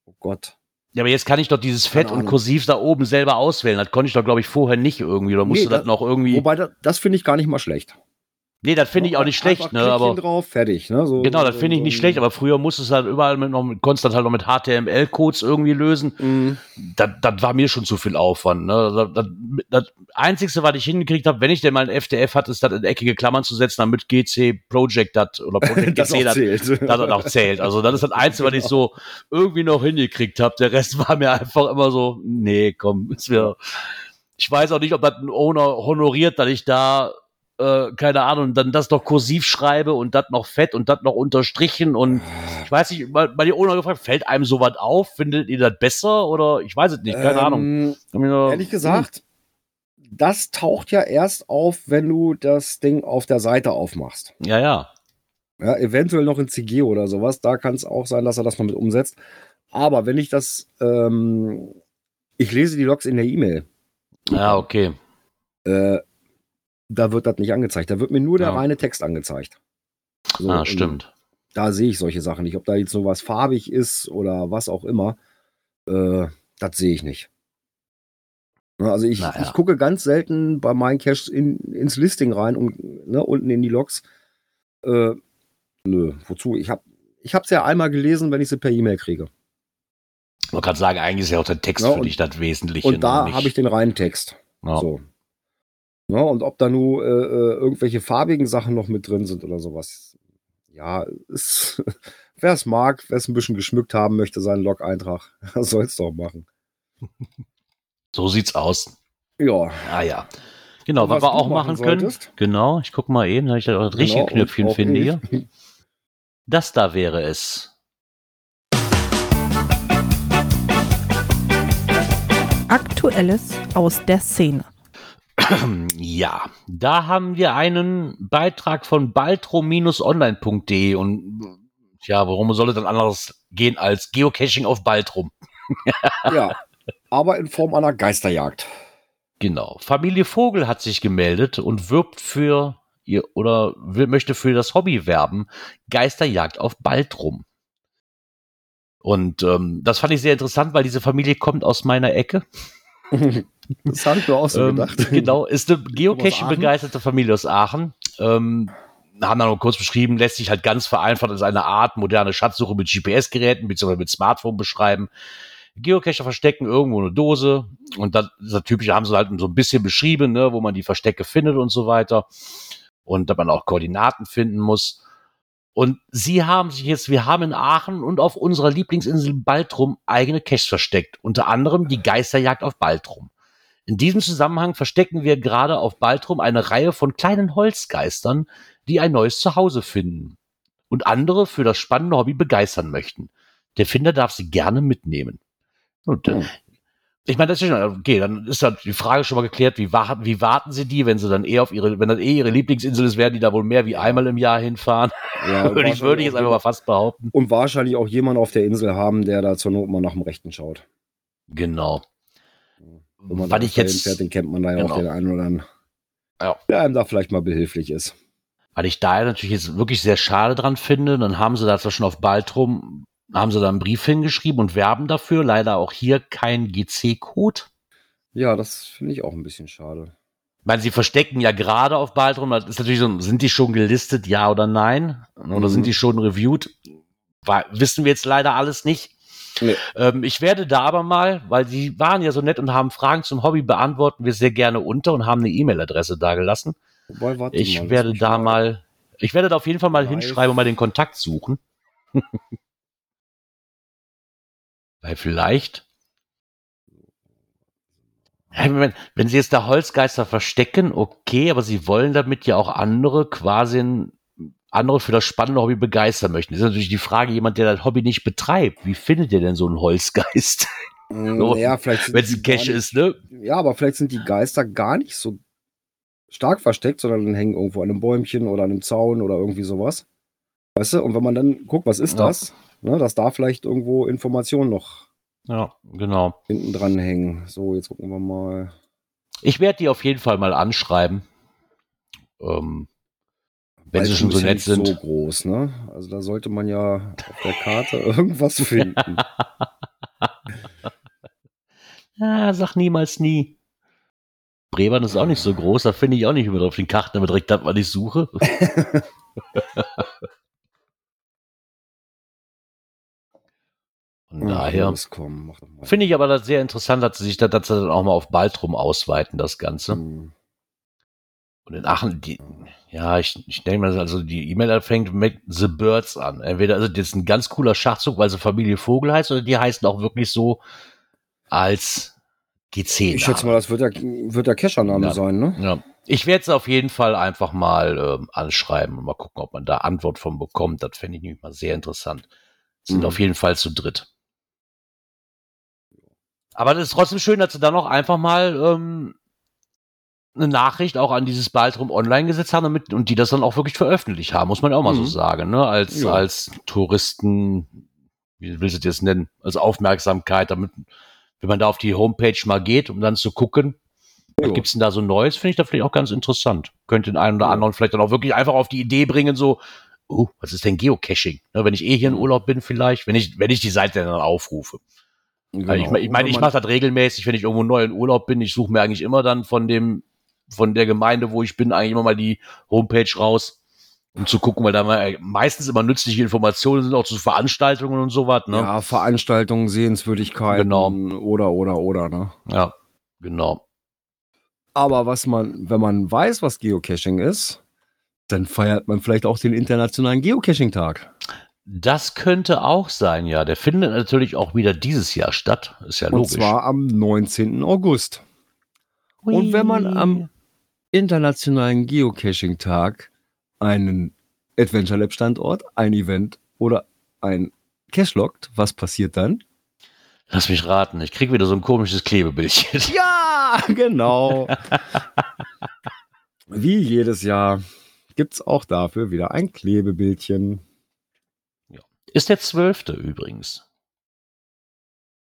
[SPEAKER 2] oh Gott.
[SPEAKER 1] Ja, aber jetzt kann ich doch dieses Fett und. Kursiv da oben selber auswählen. Das konnte ich doch, glaube ich, vorher nicht irgendwie. Oder musste
[SPEAKER 2] Nee,
[SPEAKER 1] das
[SPEAKER 2] da-
[SPEAKER 1] noch irgendwie.
[SPEAKER 2] Wobei, das, das finde ich gar nicht mal schlecht.
[SPEAKER 1] Nee, das finde ich auch nicht schlecht, ne? Aber.
[SPEAKER 2] drauf, fertig. Ne? So,
[SPEAKER 1] Genau, das finde ich nicht schlecht, aber früher musstest du halt überall mit noch mit, das halt noch mit HTML-Codes irgendwie lösen.
[SPEAKER 2] Mhm.
[SPEAKER 1] Das, das war mir schon zu viel Aufwand. Ne? Das, das, das Einzige, was ich hingekriegt habe, wenn ich denn mal ein FDF hatte, ist das in eckige Klammern zu setzen, damit GC Project das oder Project
[SPEAKER 2] das
[SPEAKER 1] GC das,
[SPEAKER 2] zählt.
[SPEAKER 1] das auch zählt. Also das ist das Einzige, was ich so irgendwie noch hingekriegt habe. Der Rest war mir einfach immer so, nee, komm, ist mir. Ich weiß auch nicht, ob das ein Owner honoriert, dass ich da äh, keine Ahnung, dann das noch kursiv schreibe und das noch fett und das noch unterstrichen und ich weiß nicht, mal, mal die Owner gefragt, fällt einem sowas auf? Findet ihr das besser oder ich weiß es nicht, keine Ahnung.
[SPEAKER 2] Ähm,
[SPEAKER 1] mir nur-
[SPEAKER 2] Ehrlich gesagt, das taucht ja erst auf, wenn du das Ding auf der Seite aufmachst.
[SPEAKER 1] Ja, ja.
[SPEAKER 2] Ja, eventuell noch in CG oder sowas. Da kann es auch sein, dass er das noch mit umsetzt. Aber wenn ich das, ähm, ich lese die Logs in der E-Mail,
[SPEAKER 1] Ja, okay.
[SPEAKER 2] äh, da wird das nicht angezeigt. Da wird mir nur der
[SPEAKER 1] Ja.
[SPEAKER 2] reine Text angezeigt. So,
[SPEAKER 1] ah, stimmt.
[SPEAKER 2] Da sehe ich solche Sachen nicht. Ob da jetzt so was farbig ist oder was auch immer, äh, das sehe ich nicht. Ja, Also ich,
[SPEAKER 1] Naja.
[SPEAKER 2] ich gucke ganz selten bei meinen Caches in, ins Listing rein und ne, unten in die Logs. Äh, nö, wozu? Ich habe ich es ja einmal gelesen, wenn ich sie per E-Mail kriege.
[SPEAKER 1] Man kann sagen, eigentlich ist ja auch der Text
[SPEAKER 2] Ja,
[SPEAKER 1] für
[SPEAKER 2] und-
[SPEAKER 1] dich das Wesentliche.
[SPEAKER 2] Und da
[SPEAKER 1] nicht-
[SPEAKER 2] habe ich den reinen Text.
[SPEAKER 1] ja.
[SPEAKER 2] So. Ja, und ob da nur äh, äh, irgendwelche farbigen Sachen noch mit drin sind oder sowas. Ja, ist, wer es mag, wer es ein bisschen geschmückt haben möchte, seinen Log-Eintrag, soll es doch machen.
[SPEAKER 1] So sieht's aus.
[SPEAKER 2] Ja.
[SPEAKER 1] Ah ja. Genau, was,
[SPEAKER 2] was
[SPEAKER 1] wir auch
[SPEAKER 2] machen
[SPEAKER 1] machen können.
[SPEAKER 2] solltest?
[SPEAKER 1] Genau, ich guck mal eben, dass ich da das richtige
[SPEAKER 2] Genau,
[SPEAKER 1] Knöpfchen
[SPEAKER 2] auch
[SPEAKER 1] finde hier. Das da wäre es.
[SPEAKER 3] Aktuelles aus der Szene.
[SPEAKER 1] Ja, da haben wir einen Beitrag von baltrum-online.de und ja, worum soll es dann anderes gehen als Geocaching auf Baltrum?
[SPEAKER 2] Ja, aber in Form einer Geisterjagd.
[SPEAKER 1] Genau. Familie Vogel hat sich gemeldet und wirbt für ihr oder will, möchte für das Hobby werben, Geisterjagd auf Baltrum. Und ähm, das fand ich sehr interessant, weil diese Familie kommt aus meiner Ecke.
[SPEAKER 2] Das habe ich mir auch so
[SPEAKER 1] Ähm,
[SPEAKER 2] gedacht.
[SPEAKER 1] Genau, ist eine? Geocaching-begeisterte Familie aus Aachen. Ähm, haben dann noch kurz beschrieben, lässt sich halt ganz vereinfacht als eine Art moderne Schatzsuche mit GPS-Geräten bzw. mit Smartphone beschreiben. Geocacher verstecken irgendwo eine Dose und das, das typische haben sie halt so ein bisschen beschrieben, ne, wo man die Verstecke findet und so weiter. Und dass man auch Koordinaten finden muss. Und sie haben sich jetzt, wir haben in Aachen und auf unserer Lieblingsinsel Baltrum eigene Caches versteckt. Unter anderem die Geisterjagd auf Baltrum. In diesem Zusammenhang verstecken wir gerade auf Baltrum eine Reihe von kleinen Holzgeistern, die ein neues Zuhause finden und andere für das spannende Hobby begeistern möchten. Der Finder darf sie gerne mitnehmen. Und, äh, ich meine, das ist schon, okay, dann ist halt die Frage schon mal geklärt, wie, warten, wie warten sie die, wenn sie dann eher auf ihre, wenn das eh ihre Lieblingsinsel ist, werden die da wohl mehr wie einmal im Jahr hinfahren.
[SPEAKER 2] Ja,
[SPEAKER 1] würde ich, würde ich jetzt einfach mal fast behaupten.
[SPEAKER 2] Und wahrscheinlich auch jemand auf der Insel haben, der da zur Not mal nach dem Rechten schaut.
[SPEAKER 1] Genau.
[SPEAKER 2] Wenn man
[SPEAKER 1] Was ich jetzt,
[SPEAKER 2] fährt, den kennt man da ja
[SPEAKER 1] Genau.
[SPEAKER 2] auch den einen oder anderen.
[SPEAKER 1] Ja.
[SPEAKER 2] Der einem da vielleicht mal behilflich ist.
[SPEAKER 1] weil ich da natürlich jetzt wirklich sehr schade dran finde. Dann haben sie da zwar schon auf Baltrum, haben sie da einen Brief hingeschrieben und werben dafür. Leider auch hier kein GC-Code.
[SPEAKER 2] Ja, das finde ich auch ein bisschen schade.
[SPEAKER 1] Ich meine, sie verstecken ja gerade auf Baltrum, das ist natürlich so, sind die schon gelistet, ja oder nein? Oder
[SPEAKER 2] Mhm.
[SPEAKER 1] sind die schon reviewed? Wissen wir jetzt leider alles nicht.
[SPEAKER 2] Nee.
[SPEAKER 1] Ähm, ich werde da aber mal, weil sie waren ja so nett und haben Fragen zum Hobby, beantworten wir sehr gerne unter und haben eine E-Mail-Adresse dagelassen.
[SPEAKER 2] Wobei,
[SPEAKER 1] Ich
[SPEAKER 2] mal,
[SPEAKER 1] werde da mal, ich werde da auf jeden Fall mal
[SPEAKER 2] Live.
[SPEAKER 1] hinschreiben und mal den Kontakt suchen. Weil vielleicht, wenn, wenn sie jetzt da Holzgeister verstecken, okay, aber sie wollen damit ja auch andere quasi andere für das spannende Hobby begeistern möchten. Das ist natürlich die Frage, jemand, der das Hobby nicht betreibt, wie findet ihr denn so einen Holzgeist?
[SPEAKER 2] Mm, Ja, vielleicht
[SPEAKER 1] wenn es ein Cache
[SPEAKER 2] gar
[SPEAKER 1] ist, ne?
[SPEAKER 2] nicht- Ja, aber vielleicht sind die Geister gar nicht so stark versteckt, sondern hängen irgendwo an einem Bäumchen oder an einem Zaun oder irgendwie sowas. Weißt du? Und wenn man dann guckt, was ist
[SPEAKER 1] Ja.
[SPEAKER 2] das? Ne, dass da vielleicht irgendwo Informationen noch
[SPEAKER 1] Ja, genau.
[SPEAKER 2] hinten dran hängen. So, jetzt gucken wir mal.
[SPEAKER 1] Ich werde die auf jeden Fall mal anschreiben. Ähm, wenn sie schon so nett sind.
[SPEAKER 2] so groß, ne? Also da sollte man ja auf der Karte irgendwas finden.
[SPEAKER 1] Ja, sag niemals nie. Brebern ist auch nicht so groß, da finde ich auch nicht über auf den Karten aber direkt das, was ich suche. Von daher finde ich aber das sehr interessant, dass sie sich das, dass sie dann auch mal auf Baltrum ausweiten, das Ganze.
[SPEAKER 2] Hm.
[SPEAKER 1] Und in Aachen, die, ja, ich, ich denke mal, also die E-Mail fängt mit The Birds an. Entweder, also das ist ein ganz cooler Schachzug, weil sie Familie Vogel heißt, oder die heißen auch wirklich so als GC.
[SPEAKER 2] Ich schätze mal, das wird der, wird der Kescher-Name
[SPEAKER 1] Ja.
[SPEAKER 2] sein, ne?
[SPEAKER 1] Ja. Ich werde es auf jeden Fall einfach mal ähm, anschreiben und mal gucken, ob man da Antwort von bekommt. Das fände ich nämlich mal sehr interessant. Sind
[SPEAKER 2] Mhm.
[SPEAKER 1] auf jeden Fall zu dritt. Aber das ist trotzdem schön, dass sie dann auch einfach mal ähm, eine Nachricht auch an dieses Baltrum online gesetzt haben damit, und die das dann auch wirklich veröffentlicht haben, muss man ja auch mal so
[SPEAKER 2] Mhm.
[SPEAKER 1] sagen, ne? Als,
[SPEAKER 2] Ja.
[SPEAKER 1] als Touristen, wie willst du das nennen, als Aufmerksamkeit, damit, wenn man da auf die Homepage mal geht, um dann zu gucken, was gibt's denn da so Neues, finde ich da vielleicht auch ganz interessant. Könnte den einen oder anderen vielleicht dann auch wirklich einfach auf die Idee bringen, so, oh, was ist denn Geocaching? Ne, wenn ich eh hier in
[SPEAKER 2] Mhm.
[SPEAKER 1] Urlaub bin, vielleicht, wenn ich, wenn ich die Seite dann aufrufe. Weil ich
[SPEAKER 2] Genau.
[SPEAKER 1] meine, ich, mein, ich mache das regelmäßig, wenn ich irgendwo neu in Urlaub bin. Ich suche mir eigentlich immer dann von dem, von der Gemeinde, wo ich bin, eigentlich immer mal die Homepage raus, um zu gucken, weil da mal meistens immer nützliche Informationen sind, auch zu Veranstaltungen und sowas. Ne?
[SPEAKER 2] Ja, Veranstaltungen, Sehenswürdigkeiten
[SPEAKER 1] Genau.
[SPEAKER 2] oder, oder, oder, ne?
[SPEAKER 1] ja, genau.
[SPEAKER 2] Aber was man, wenn man weiß, was Geocaching ist, dann feiert man vielleicht auch den internationalen Geocaching-Tag.
[SPEAKER 1] Das könnte auch sein, ja. Der findet natürlich auch wieder dieses Jahr statt. Ist ja
[SPEAKER 2] Und
[SPEAKER 1] logisch.
[SPEAKER 2] zwar am 19. August. Und wenn man am internationalen Geocaching-Tag einen Adventure Lab Standort, ein Event oder ein Cache lockt, was passiert dann?
[SPEAKER 1] Lass mich raten, ich krieg wieder so ein komisches Klebebildchen.
[SPEAKER 2] Ja, genau. Wie jedes Jahr gibt es auch dafür wieder ein Klebebildchen.
[SPEAKER 1] Ist der zwölfte übrigens.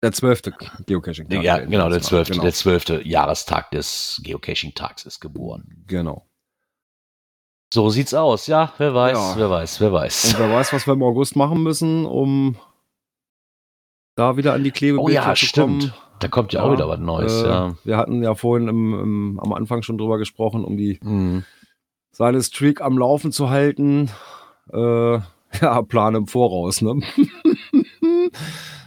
[SPEAKER 2] Der zwölfte Geocaching-Tag.
[SPEAKER 1] ja, genau, der zwölfte,
[SPEAKER 2] Genau.
[SPEAKER 1] der zwölfte Jahrestag des Geocaching-Tags ist geboren.
[SPEAKER 2] genau.
[SPEAKER 1] So sieht's aus, ja. Wer weiß,
[SPEAKER 2] Ja.
[SPEAKER 1] wer weiß, wer weiß.
[SPEAKER 2] Und wer weiß, was wir im August machen müssen, um da wieder an die
[SPEAKER 1] Oh
[SPEAKER 2] Klebebildchen
[SPEAKER 1] ja,
[SPEAKER 2] zu
[SPEAKER 1] stimmt.
[SPEAKER 2] kommen.
[SPEAKER 1] Da kommt ja, auch
[SPEAKER 2] Ja,
[SPEAKER 1] wieder was Neues,
[SPEAKER 2] Äh,
[SPEAKER 1] ja.
[SPEAKER 2] Wir hatten ja vorhin im, im, am Anfang schon drüber gesprochen, um die
[SPEAKER 1] Mhm.
[SPEAKER 2] seine Streak am Laufen zu halten. Äh, ja, Plan im Voraus, ne?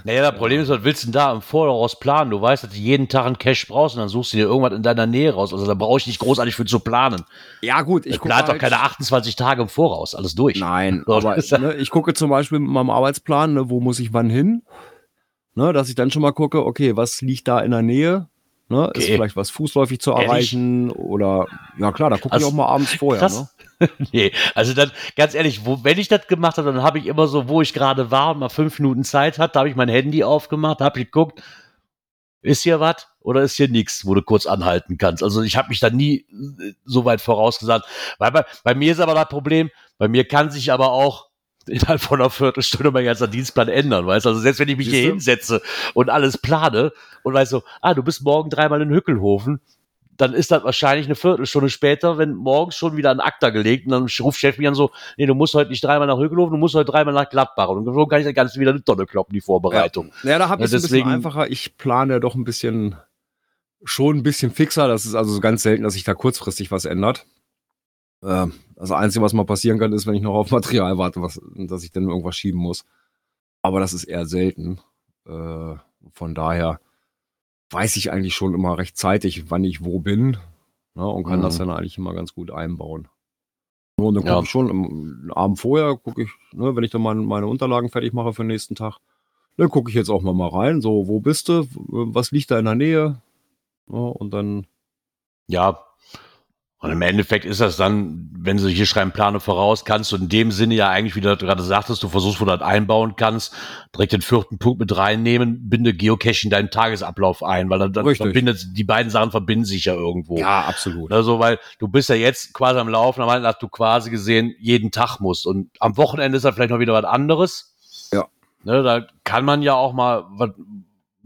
[SPEAKER 1] Naja, das Problem ist, was willst du denn da im Voraus planen? Du weißt, dass du jeden Tag einen Cache brauchst und dann suchst du dir irgendwas in deiner Nähe raus. Also da brauche ich nicht großartig für zu planen.
[SPEAKER 2] Ja, gut, ich
[SPEAKER 1] Ich plane doch
[SPEAKER 2] halt,
[SPEAKER 1] keine 28 Tage im Voraus, alles durch.
[SPEAKER 2] Nein,
[SPEAKER 1] So,
[SPEAKER 2] aber
[SPEAKER 1] ist
[SPEAKER 2] ne, ich gucke zum Beispiel mit meinem Arbeitsplan, ne, wo muss ich wann hin? Ne, dass ich dann schon mal gucke, okay, was liegt da in der Nähe? Ne, Ist
[SPEAKER 1] Okay.
[SPEAKER 2] vielleicht was fußläufig zu
[SPEAKER 1] Ehrlich?
[SPEAKER 2] erreichen oder ja klar, da gucke ich
[SPEAKER 1] Also,
[SPEAKER 2] auch mal abends vorher. Ne?
[SPEAKER 1] Nee, also dann, ganz ehrlich, wo, wenn ich das gemacht habe, dann habe ich immer so, wo ich gerade war und mal fünf Minuten Zeit hatte, habe ich mein Handy aufgemacht, habe geguckt, ist hier was oder ist hier nichts, wo du kurz anhalten kannst. Also ich habe mich da nie äh, so weit vorausgesagt. Weil bei, bei mir ist aber das Problem, bei mir kann sich aber auch innerhalb von einer Viertelstunde mein ganzer Dienstplan ändern, weißt du? Also selbst wenn ich mich
[SPEAKER 2] Siehst
[SPEAKER 1] hier hinsetze und alles plane und weißt so, ah, du bist morgen dreimal in Hückelhofen, dann ist das wahrscheinlich eine Viertelstunde später, wenn morgens schon wieder ein Akta gelegt und dann ruft Chef mich an so, nee, du musst heute nicht dreimal nach Hückelhofen, du musst heute dreimal nach Gladbach und so kann ich das Ganze wieder eine Tonne kloppen, die Vorbereitung.
[SPEAKER 2] Ja, da habe ich
[SPEAKER 1] Ja,
[SPEAKER 2] es ein bisschen einfacher. Ich plane doch ein bisschen schon ein bisschen fixer. Das ist also ganz selten, dass sich da kurzfristig was ändert. Äh, das Einzige, was mal passieren kann, ist, wenn ich noch auf Material warte, was, dass ich dann irgendwas schieben muss. Aber das ist eher selten. Äh, von daher weiß ich eigentlich schon immer rechtzeitig, wann ich wo bin. Ne, und kann mhm. das dann eigentlich immer ganz gut einbauen. Und dann gucke ja. ich schon am Abend vorher, gucke ich, ne, wenn ich dann meine, meine Unterlagen fertig mache für den nächsten Tag, dann gucke ich jetzt auch mal, mal rein. So, wo bist du? Was liegt da in der Nähe? Ja, und dann.
[SPEAKER 1] Ja, und im Endeffekt ist das dann, wenn sie hier schreiben, plane voraus, kannst du in dem Sinne ja eigentlich, wie du gerade sagtest, du versuchst, wo du das einbauen kannst, direkt den vierten Punkt mit reinnehmen, binde Geocaching deinen Tagesablauf ein, weil dann, dann verbindet, die beiden Sachen verbinden sich ja irgendwo.
[SPEAKER 2] Ja, absolut.
[SPEAKER 1] Also, weil du bist ja jetzt quasi am Laufen, am dass du quasi gesehen jeden Tag musst. Und am Wochenende ist da vielleicht noch wieder was anderes.
[SPEAKER 2] Ja.
[SPEAKER 1] Ne, da kann man ja auch mal was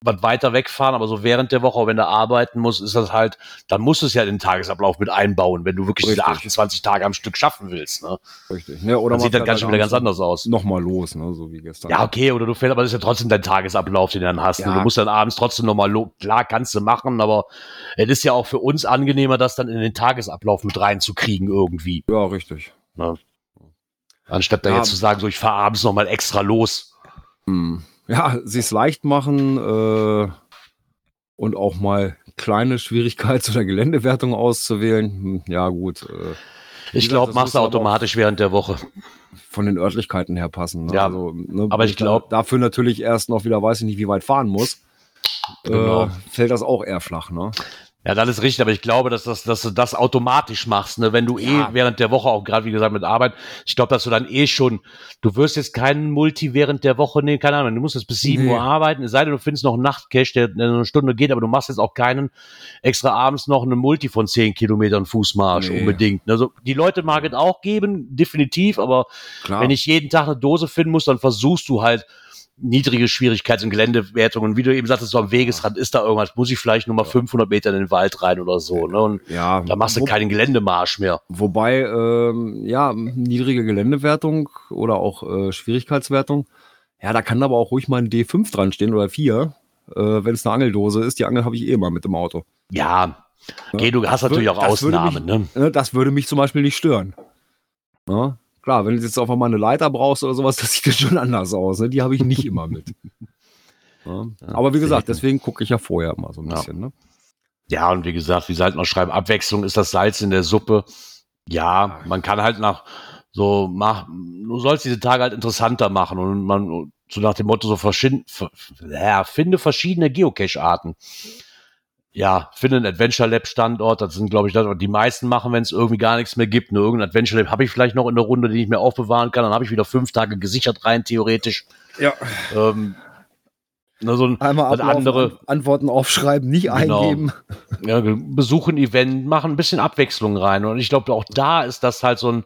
[SPEAKER 1] was weiter wegfahren, aber so während der Woche, wenn du arbeiten musst, ist das halt, dann musst du es ja in den Tagesablauf mit einbauen, wenn du wirklich Richtig. diese 28 Tage am Stück schaffen willst. Ne?
[SPEAKER 2] Richtig. Ja, oder
[SPEAKER 1] dann sieht dann ganz schon wieder ganz anders aus.
[SPEAKER 2] Nochmal los, ne? so wie gestern.
[SPEAKER 1] Ja, okay, oder du fährst, aber das ist ja trotzdem dein Tagesablauf, den du dann hast. Ne? Ja. Du musst dann abends trotzdem nochmal, klar kannst du machen, aber es ist ja auch für uns angenehmer, das dann in den Tagesablauf mit reinzukriegen irgendwie.
[SPEAKER 2] Ja, richtig. Ne?
[SPEAKER 1] Anstatt da ja. jetzt zu sagen, so ich fahre abends nochmal extra los.
[SPEAKER 2] Hm ja, sich leicht machen äh, und auch mal kleine Schwierigkeits- oder Geländewertungen auszuwählen. Hm, ja, gut. Äh,
[SPEAKER 1] ich glaube, machst du automatisch während der Woche.
[SPEAKER 2] Von den Örtlichkeiten her passen.
[SPEAKER 1] Ne? Ja, also, ne, aber ich glaube.
[SPEAKER 2] Dafür natürlich erst noch wieder, weiß ich nicht, wie weit fahren muss. Genau. Äh, fällt das auch eher flach, ne?
[SPEAKER 1] Ja, das ist richtig, aber ich glaube, dass, das, dass du das automatisch machst, ne? wenn du eh ja. eh während der Woche auch gerade, wie gesagt, mit Arbeit, ich glaube, dass du dann eh schon, du wirst jetzt keinen Multi während der Woche nehmen, keine Ahnung, du musst jetzt bis sieben nee. Uhr arbeiten, es sei denn, du findest noch einen Nachtcache, der, eine Stunde geht, aber du machst jetzt auch keinen extra abends noch einen Multi von zehn Kilometern Fußmarsch nee. unbedingt. Also die Leute mag es auch geben, definitiv, aber Klar. wenn ich jeden Tag eine Dose finden muss, dann versuchst du halt, niedrige Schwierigkeits- und Geländewertungen. Wie du eben sagtest, so am Wegesrand ist da irgendwas, muss ich vielleicht nur mal 500 Meter in den Wald rein oder so. Ne? Und
[SPEAKER 2] ja,
[SPEAKER 1] da machst du wo, keinen Geländemarsch mehr.
[SPEAKER 2] Wobei, ähm, ja, niedrige Geländewertung oder auch äh, Schwierigkeitswertung, ja, da kann aber auch ruhig mal ein D5 dran stehen oder 4, äh, wenn es eine Angeldose ist. Die Angel habe ich eh mal mit dem Auto.
[SPEAKER 1] Ja, okay, du hast natürlich auch Ausnahmen.
[SPEAKER 2] Mich, ne? Das würde mich zum Beispiel nicht stören. Ja? Klar, wenn du jetzt auf einmal eine Leiter brauchst oder sowas, das sieht schon anders aus. Ne? Die habe ich nicht immer mit. Ja. Aber wie gesagt, deswegen gucke ich ja vorher mal so ein ja. bisschen. Ne?
[SPEAKER 1] Ja, und wie gesagt, wie sie halt noch schreiben, Abwechslung ist das Salz in der Suppe. Ja, man kann halt nach so mach, du sollst diese Tage halt interessanter machen und man so nach dem Motto so verschieden, ja, finde verschiedene Geocache-Arten ja, finde einen Adventure Lab Standort. Das sind, glaube ich, das, was die meisten machen, wenn es irgendwie gar nichts mehr gibt. Nur irgendein Adventure Lab habe ich vielleicht noch in der Runde, die ich mir aufbewahren kann. Dann habe ich wieder fünf Tage gesichert rein, theoretisch.
[SPEAKER 2] Ja.
[SPEAKER 1] Ähm,
[SPEAKER 2] na, so ein, Einmal ablaufen, andere Antworten aufschreiben, nicht genau. eingeben.
[SPEAKER 1] Ja, besuchen Event, machen ein bisschen Abwechslung rein. Und ich glaube, auch da ist das halt so ein,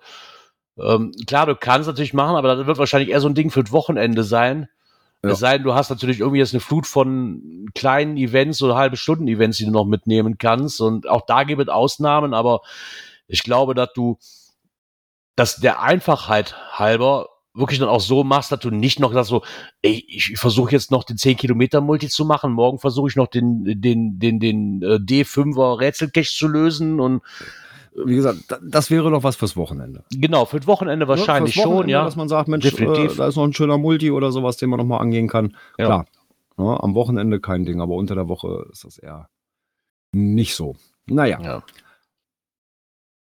[SPEAKER 1] ähm, klar, du kannst natürlich machen, aber das wird wahrscheinlich eher so ein Ding für das Wochenende sein ja. Es sei denn, du hast natürlich irgendwie jetzt eine Flut von kleinen Events oder halbe Stunden Events, die du noch mitnehmen kannst. Und auch da gibt es Ausnahmen, aber ich glaube, dass du, dass der Einfachheit halber wirklich dann auch so machst, dass du nicht noch sagst so, ey, ich versuche jetzt noch den 10 Kilometer Multi zu machen, morgen versuche ich noch den, den, den, den, den äh, D5er Rätselcache zu lösen und
[SPEAKER 2] wie gesagt, das wäre doch was fürs Wochenende.
[SPEAKER 1] Genau, für das Wochenende wahrscheinlich ja, Wochenende, schon, ja.
[SPEAKER 2] Dass man sagt, Mensch, äh, da ist noch ein schöner Multi oder sowas, den man nochmal angehen kann. Ja. Klar, ja, am Wochenende kein Ding, aber unter der Woche ist das eher nicht so. Naja. Ja.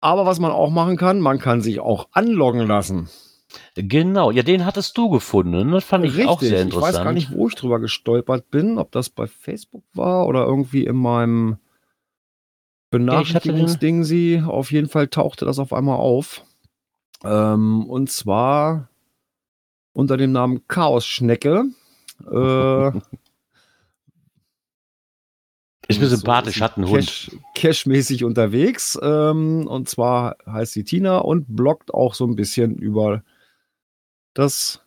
[SPEAKER 2] Aber was man auch machen kann, man kann sich auch anloggen lassen.
[SPEAKER 1] Genau, ja, den hattest du gefunden. Das fand ich Richtig. auch sehr interessant.
[SPEAKER 2] Ich weiß gar nicht, wo ich drüber gestolpert bin, ob das bei Facebook war oder irgendwie in meinem Benachrichtigungsding sie. Auf jeden Fall tauchte das auf einmal auf. Ähm, und zwar unter dem Namen Chaos-Schnecke. Äh,
[SPEAKER 1] ist mir sympathisch, so, hat einen Hund.
[SPEAKER 2] Cash-mäßig unterwegs. Ähm, und zwar heißt sie Tina und bloggt auch so ein bisschen über das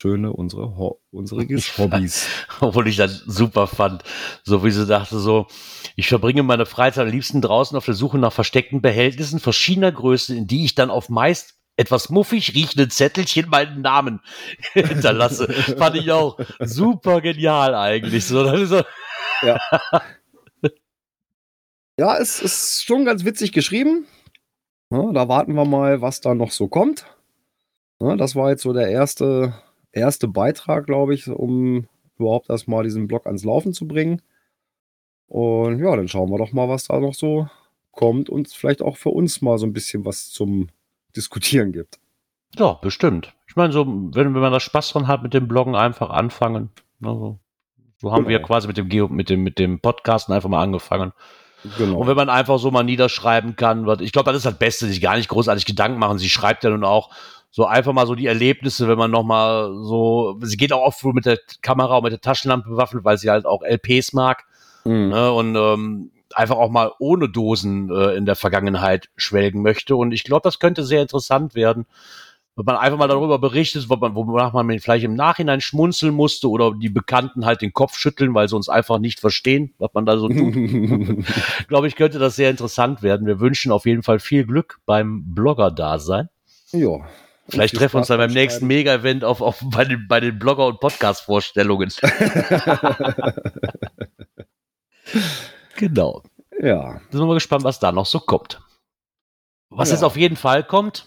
[SPEAKER 2] Schöne unsere Ho unseres Hobbys.
[SPEAKER 1] Obwohl ich das super fand. So wie sie dachte, so, ich verbringe meine Freizeit am liebsten draußen auf der Suche nach versteckten Behältnissen verschiedener Größen, in die ich dann auf meist etwas muffig riechende Zettelchen meinen Namen hinterlasse. fand ich auch super genial eigentlich. So, so
[SPEAKER 2] ja. Ja, es ist schon ganz witzig geschrieben. Ja, da warten wir mal, was da noch so kommt. Ja, das war jetzt so der erste, erste Beitrag, glaube ich, um überhaupt erstmal diesen Blog ans Laufen zu bringen. Und ja, dann schauen wir doch mal, was da noch so kommt und vielleicht auch für uns mal so ein bisschen was zum Diskutieren gibt.
[SPEAKER 1] Ja, bestimmt. Ich meine, so, wenn, wenn man da Spaß dran hat mit dem Bloggen, einfach anfangen. Also, so haben genau. wir quasi mit dem Geo, mit dem, mit dem Podcasten einfach mal angefangen. Genau. Und wenn man einfach so mal niederschreiben kann, ich glaube, das ist das Beste, sich gar nicht großartig Gedanken machen. Sie schreibt ja nun auch so einfach mal so die Erlebnisse, wenn man nochmal so, sie geht auch oft mit der Kamera und mit der Taschenlampe bewaffnet, weil sie halt auch LPs mag. Mhm. Ne, und ähm, einfach auch mal ohne Dosen äh, in der Vergangenheit schwelgen möchte. Und ich glaube, das könnte sehr interessant werden, wenn man einfach mal darüber berichtet, wo man, wonach man vielleicht im Nachhinein schmunzeln musste oder die Bekannten halt den Kopf schütteln, weil sie uns einfach nicht verstehen, was man da so tut. glaube ich, könnte das sehr interessant werden. Wir wünschen auf jeden Fall viel Glück beim Blogger-Dasein. Ja. Vielleicht treffen wir uns dann beim nächsten Mega-Event auf, auf, bei, den, bei den Blogger- und Podcast-Vorstellungen. genau. Ja. Sind wir mal gespannt, was da noch so kommt. Was ja. jetzt auf jeden Fall kommt,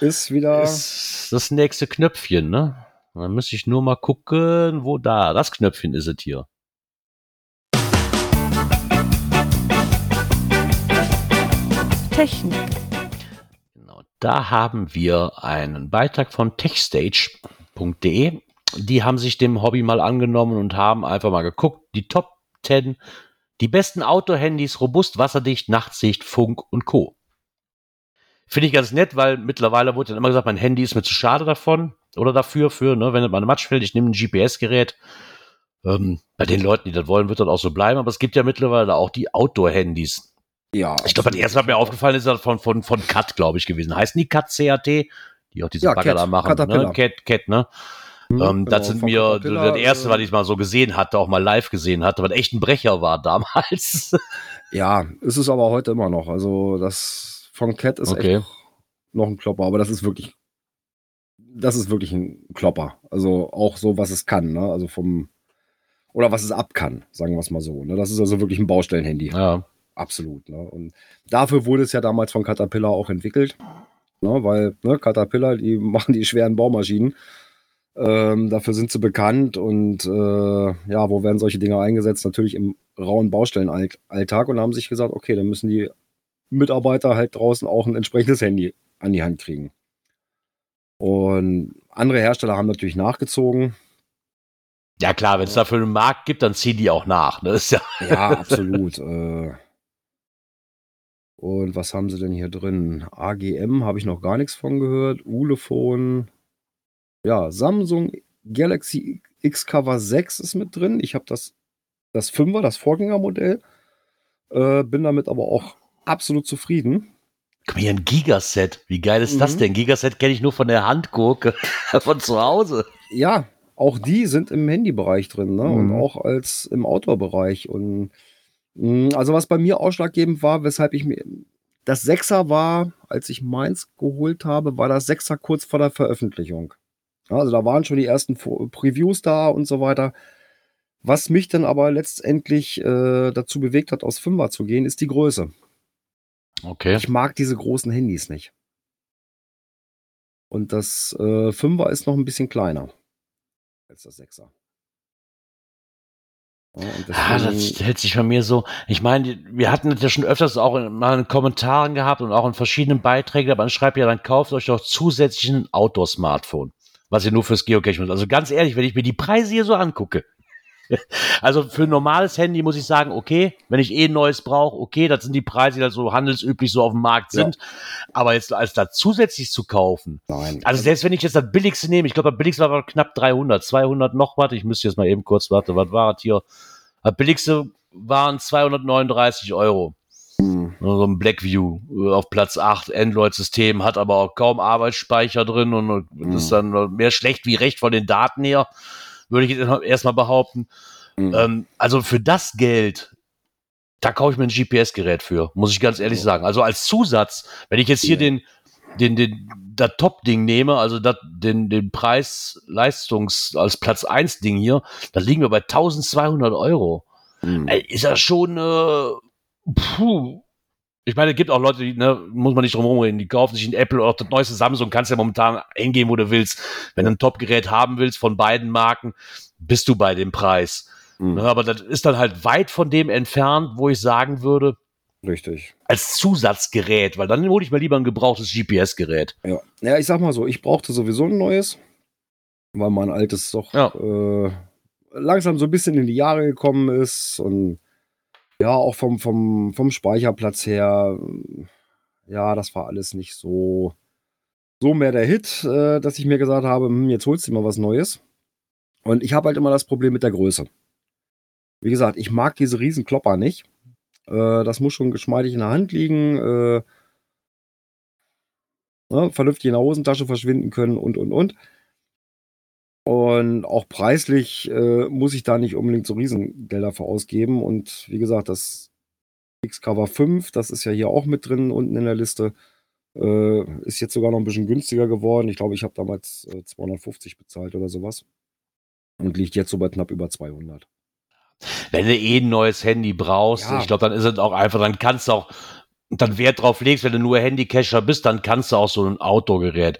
[SPEAKER 2] ist wieder
[SPEAKER 1] ist das nächste Knöpfchen, ne? Dann müsste ich nur mal gucken, wo da. Das Knöpfchen ist es hier.
[SPEAKER 3] Technik.
[SPEAKER 1] Da haben wir einen Beitrag von techstage.de. Die haben sich dem Hobby mal angenommen und haben einfach mal geguckt, die Top 10, die besten Auto-Handys, robust, wasserdicht, Nachtsicht, Funk und Co. Finde ich ganz nett, weil mittlerweile wurde dann immer gesagt, mein Handy ist mir zu schade davon oder dafür, für, ne, wenn meine Matsch fällt, ich nehme ein GPS-Gerät. Ähm, bei den Leuten, die das wollen, wird das auch so bleiben, aber es gibt ja mittlerweile auch die Outdoor-Handys. Ja. Ich glaube, das erste, was mir aufgefallen ist, von, von, von Cat, glaube ich, gewesen. Heißen die Cat CAT? Die auch diese ja, Bagger da machen. Ne? Cat, Cat, ne? Hm, ähm, genau, das sind mir das erste, was ich mal so gesehen hatte, auch mal live gesehen hatte, was echt ein Brecher war damals.
[SPEAKER 2] Ja, ist es aber heute immer noch. Also das von Cat ist okay. echt noch ein Klopper, aber das ist wirklich, das ist wirklich ein Klopper. Also auch so, was es kann, ne? Also vom, oder was es ab kann, sagen wir es mal so. Ne? Das ist also wirklich ein Baustellenhandy. Ja. Absolut. Ne? Und dafür wurde es ja damals von Caterpillar auch entwickelt. Ne? Weil ne, Caterpillar, die machen die schweren Baumaschinen. Ähm, dafür sind sie bekannt und äh, ja, wo werden solche Dinge eingesetzt? Natürlich im rauen Baustellenalltag und haben sich gesagt, okay, dann müssen die Mitarbeiter halt draußen auch ein entsprechendes Handy an die Hand kriegen. Und andere Hersteller haben natürlich nachgezogen.
[SPEAKER 1] Ja klar, wenn es dafür einen Markt gibt, dann ziehen die auch nach. Ne?
[SPEAKER 2] ja, ja, absolut. Äh. Und was haben sie denn hier drin? AGM habe ich noch gar nichts von gehört. Ulefone. Ja, Samsung Galaxy X Cover 6 ist mit drin. Ich habe das, das 5er, das Vorgängermodell. Äh, bin damit aber auch absolut zufrieden.
[SPEAKER 1] Mal hier, ein Gigaset. Wie geil ist mhm. das denn? Gigaset kenne ich nur von der Handgurke von zu Hause.
[SPEAKER 2] Ja, auch die sind im Handybereich drin ne? Mhm. und auch als im Outdoor-Bereich. Und also was bei mir ausschlaggebend war, weshalb ich mir das Sechser war, als ich meins geholt habe, war das Sechser kurz vor der Veröffentlichung. Also da waren schon die ersten Previews da und so weiter. Was mich dann aber letztendlich äh, dazu bewegt hat, aus Fünfer zu gehen, ist die Größe. Okay. Ich mag diese großen Handys nicht. Und das äh, Fünfer ist noch ein bisschen kleiner als das Sechser.
[SPEAKER 1] Ja, ah, das hält sich bei mir so. Ich meine, wir hatten das ja schon öfters auch in, mal in Kommentaren gehabt und auch in verschiedenen Beiträgen, aber man schreibt ja, dann kauft euch doch zusätzlich ein Outdoor-Smartphone, was ihr nur fürs Geocaching Also ganz ehrlich, wenn ich mir die Preise hier so angucke, also für ein normales Handy muss ich sagen, okay, wenn ich eh ein neues brauche, okay, das sind die Preise, die da so handelsüblich so auf dem Markt sind. Ja. Aber jetzt als da zusätzlich zu kaufen. Nein. Also selbst wenn ich jetzt das billigste nehme, ich glaube, das billigste war knapp 300, 200 noch was. Ich müsste jetzt mal eben kurz warten, was war das hier? Das billigste waren 239 Euro. Mhm. So ein Blackview äh, auf Platz 8, Android-System, hat aber auch kaum Arbeitsspeicher drin und mhm. ist dann mehr schlecht wie recht von den Daten her würde ich jetzt erstmal behaupten. Mhm. Ähm, also für das Geld, da kaufe ich mir ein GPS-Gerät für, muss ich ganz ehrlich sagen. Also als Zusatz, wenn ich jetzt hier den, den, den, das Top-Ding nehme, also dat, den, den Preis-Leistungs, als Platz 1-Ding hier, da liegen wir bei 1200 Euro. Mhm. Ist das schon, äh, Puh. Ich meine, es gibt auch Leute, die, ne, muss man nicht drum reden, die kaufen sich ein Apple oder das neueste Samsung, kannst ja momentan hingehen, wo du willst. Wenn du ein Top-Gerät haben willst von beiden Marken, bist du bei dem Preis.
[SPEAKER 2] Mhm.
[SPEAKER 1] Ne, aber das ist dann halt weit von dem entfernt, wo ich sagen würde,
[SPEAKER 2] Richtig.
[SPEAKER 1] als Zusatzgerät, weil dann hole ich mir lieber ein gebrauchtes GPS-Gerät.
[SPEAKER 2] Ja. ja, ich sag mal so, ich brauchte sowieso ein neues, weil mein altes doch
[SPEAKER 1] Ja.
[SPEAKER 2] äh, langsam so ein bisschen in die Jahre gekommen ist und ja, auch vom, vom, vom Speicherplatz her, ja, das war alles nicht so, so mehr der Hit, äh, dass ich mir gesagt habe, hm, jetzt holst du mal was Neues. Und ich habe halt immer das Problem mit der Größe. Wie gesagt, ich mag diese riesen Klopper nicht. Äh, das muss schon geschmeidig in der Hand liegen. Äh, ne, vernünftig in der Hosentasche verschwinden können und, und, und. Und auch preislich äh, muss ich da nicht unbedingt so Riesengelder für ausgeben. Und wie gesagt, das X-Cover 5, das ist ja hier auch mit drin unten in der Liste, äh, ist jetzt sogar noch ein bisschen günstiger geworden. Ich glaube, ich habe damals äh, 250 bezahlt oder sowas. Und liegt jetzt so bei knapp über 200.
[SPEAKER 1] Wenn du eh ein neues Handy brauchst,
[SPEAKER 2] Ja.
[SPEAKER 1] ich glaube, dann ist es auch einfach, dann kannst du auch dann Wert drauf legst, wenn du nur Handycacher bist, dann kannst du auch so ein Outdoor-Gerät.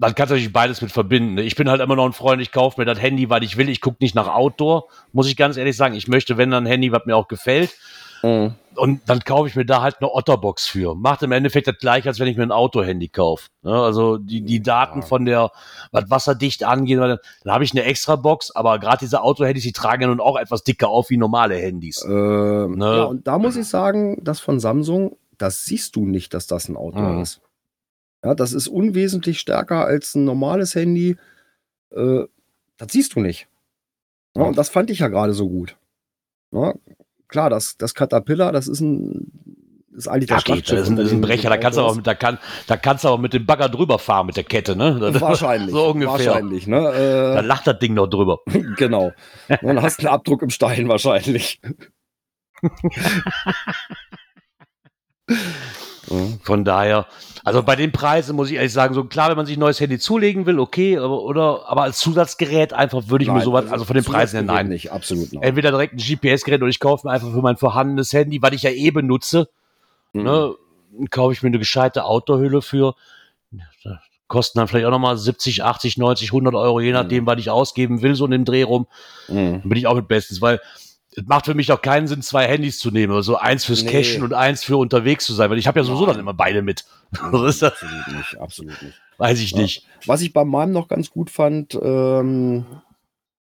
[SPEAKER 1] Dann kannst du natürlich beides mit verbinden. ne? Ich bin halt immer noch ein Freund, ich kaufe mir das Handy, weil ich will. Ich gucke nicht nach Outdoor, muss ich ganz ehrlich sagen. Ich möchte, wenn dann ein Handy, was mir auch gefällt. Und dann kaufe ich mir da halt eine Otterbox für. Macht im Endeffekt das gleiche, als wenn ich mir ein Auto-Handy kaufe. Ne? Also die, die Daten
[SPEAKER 2] Ja.
[SPEAKER 1] von der, was wasserdicht angeht, dann, dann habe ich eine extra Box, aber gerade diese Auto-Handys, die tragen ja nun auch etwas dicker auf wie normale Handys.
[SPEAKER 2] Äh, Ja,
[SPEAKER 1] Ne?
[SPEAKER 2] und da muss ich sagen, das von Samsung, das siehst du nicht, dass das ein Outdoor
[SPEAKER 1] Mhm.
[SPEAKER 2] ist. Ja, das ist unwesentlich stärker als ein normales Handy. Äh, das siehst du nicht. Ja, und das fand ich ja gerade so gut. Ja, klar, das, das Caterpillar, das ist ein ist eigentlich
[SPEAKER 1] Ja,
[SPEAKER 2] das
[SPEAKER 1] geht, das ist ein, das ist ein Brecher, da kannst du aber mit, da kann, da kannst du aber mit dem Bagger drüber fahren mit der Kette, ne? Das-
[SPEAKER 2] Wahrscheinlich.
[SPEAKER 1] So ungefähr.
[SPEAKER 2] Wahrscheinlich,
[SPEAKER 1] Da
[SPEAKER 2] ne?
[SPEAKER 1] lacht das Ding noch drüber.
[SPEAKER 2] Äh, genau. Dann hast du einen Abdruck im Stein wahrscheinlich. Ja.
[SPEAKER 1] Von daher, also bei den Preisen muss ich ehrlich sagen, so klar, wenn man sich ein neues Handy zulegen will, okay, aber, oder, aber als Zusatzgerät einfach würde ich mir
[SPEAKER 2] Nein,
[SPEAKER 1] sowas, also von den Preisen her, nein.
[SPEAKER 2] nicht, absolut nein.
[SPEAKER 1] Entweder direkt ein GPS-Gerät oder ich kaufe mir einfach für mein vorhandenes Handy, was ich ja eh benutze,
[SPEAKER 2] Mhm.
[SPEAKER 1] ne, kaufe ich mir eine gescheite Outdoor-Hülle für. Kosten dann vielleicht auch nochmal 70, 80, 90, 100 Euro, je nachdem, was ich ausgeben will, so in dem Dreh rum.
[SPEAKER 2] Mhm.
[SPEAKER 1] bin ich auch mit bestens, weil es macht für mich doch keinen Sinn, zwei Handys zu nehmen. Also eins fürs
[SPEAKER 2] Nee.
[SPEAKER 1] Cashen und eins für unterwegs zu sein, weil ich habe ja sowieso
[SPEAKER 2] Nein.
[SPEAKER 1] dann immer beide mit.
[SPEAKER 2] Absolut nicht, absolut nicht.
[SPEAKER 1] Weiß ich
[SPEAKER 2] Ja.
[SPEAKER 1] nicht.
[SPEAKER 2] Was ich bei meinem noch ganz gut fand, ähm,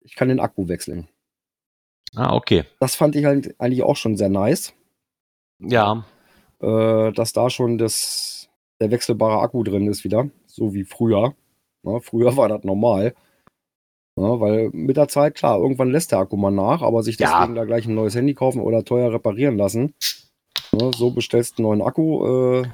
[SPEAKER 2] ich kann den Akku wechseln.
[SPEAKER 1] Ah, okay.
[SPEAKER 2] Das fand ich halt eigentlich auch schon sehr nice,
[SPEAKER 1] Ja.
[SPEAKER 2] äh, dass da schon das, der wechselbare Akku drin ist wieder, so wie früher. Ja, früher war das normal. Ja, weil mit der Zeit, klar, irgendwann lässt der Akku mal nach, aber sich
[SPEAKER 1] Ja.
[SPEAKER 2] deswegen da gleich ein neues Handy kaufen oder teuer reparieren lassen. Ja, so bestellst du einen neuen Akku, äh,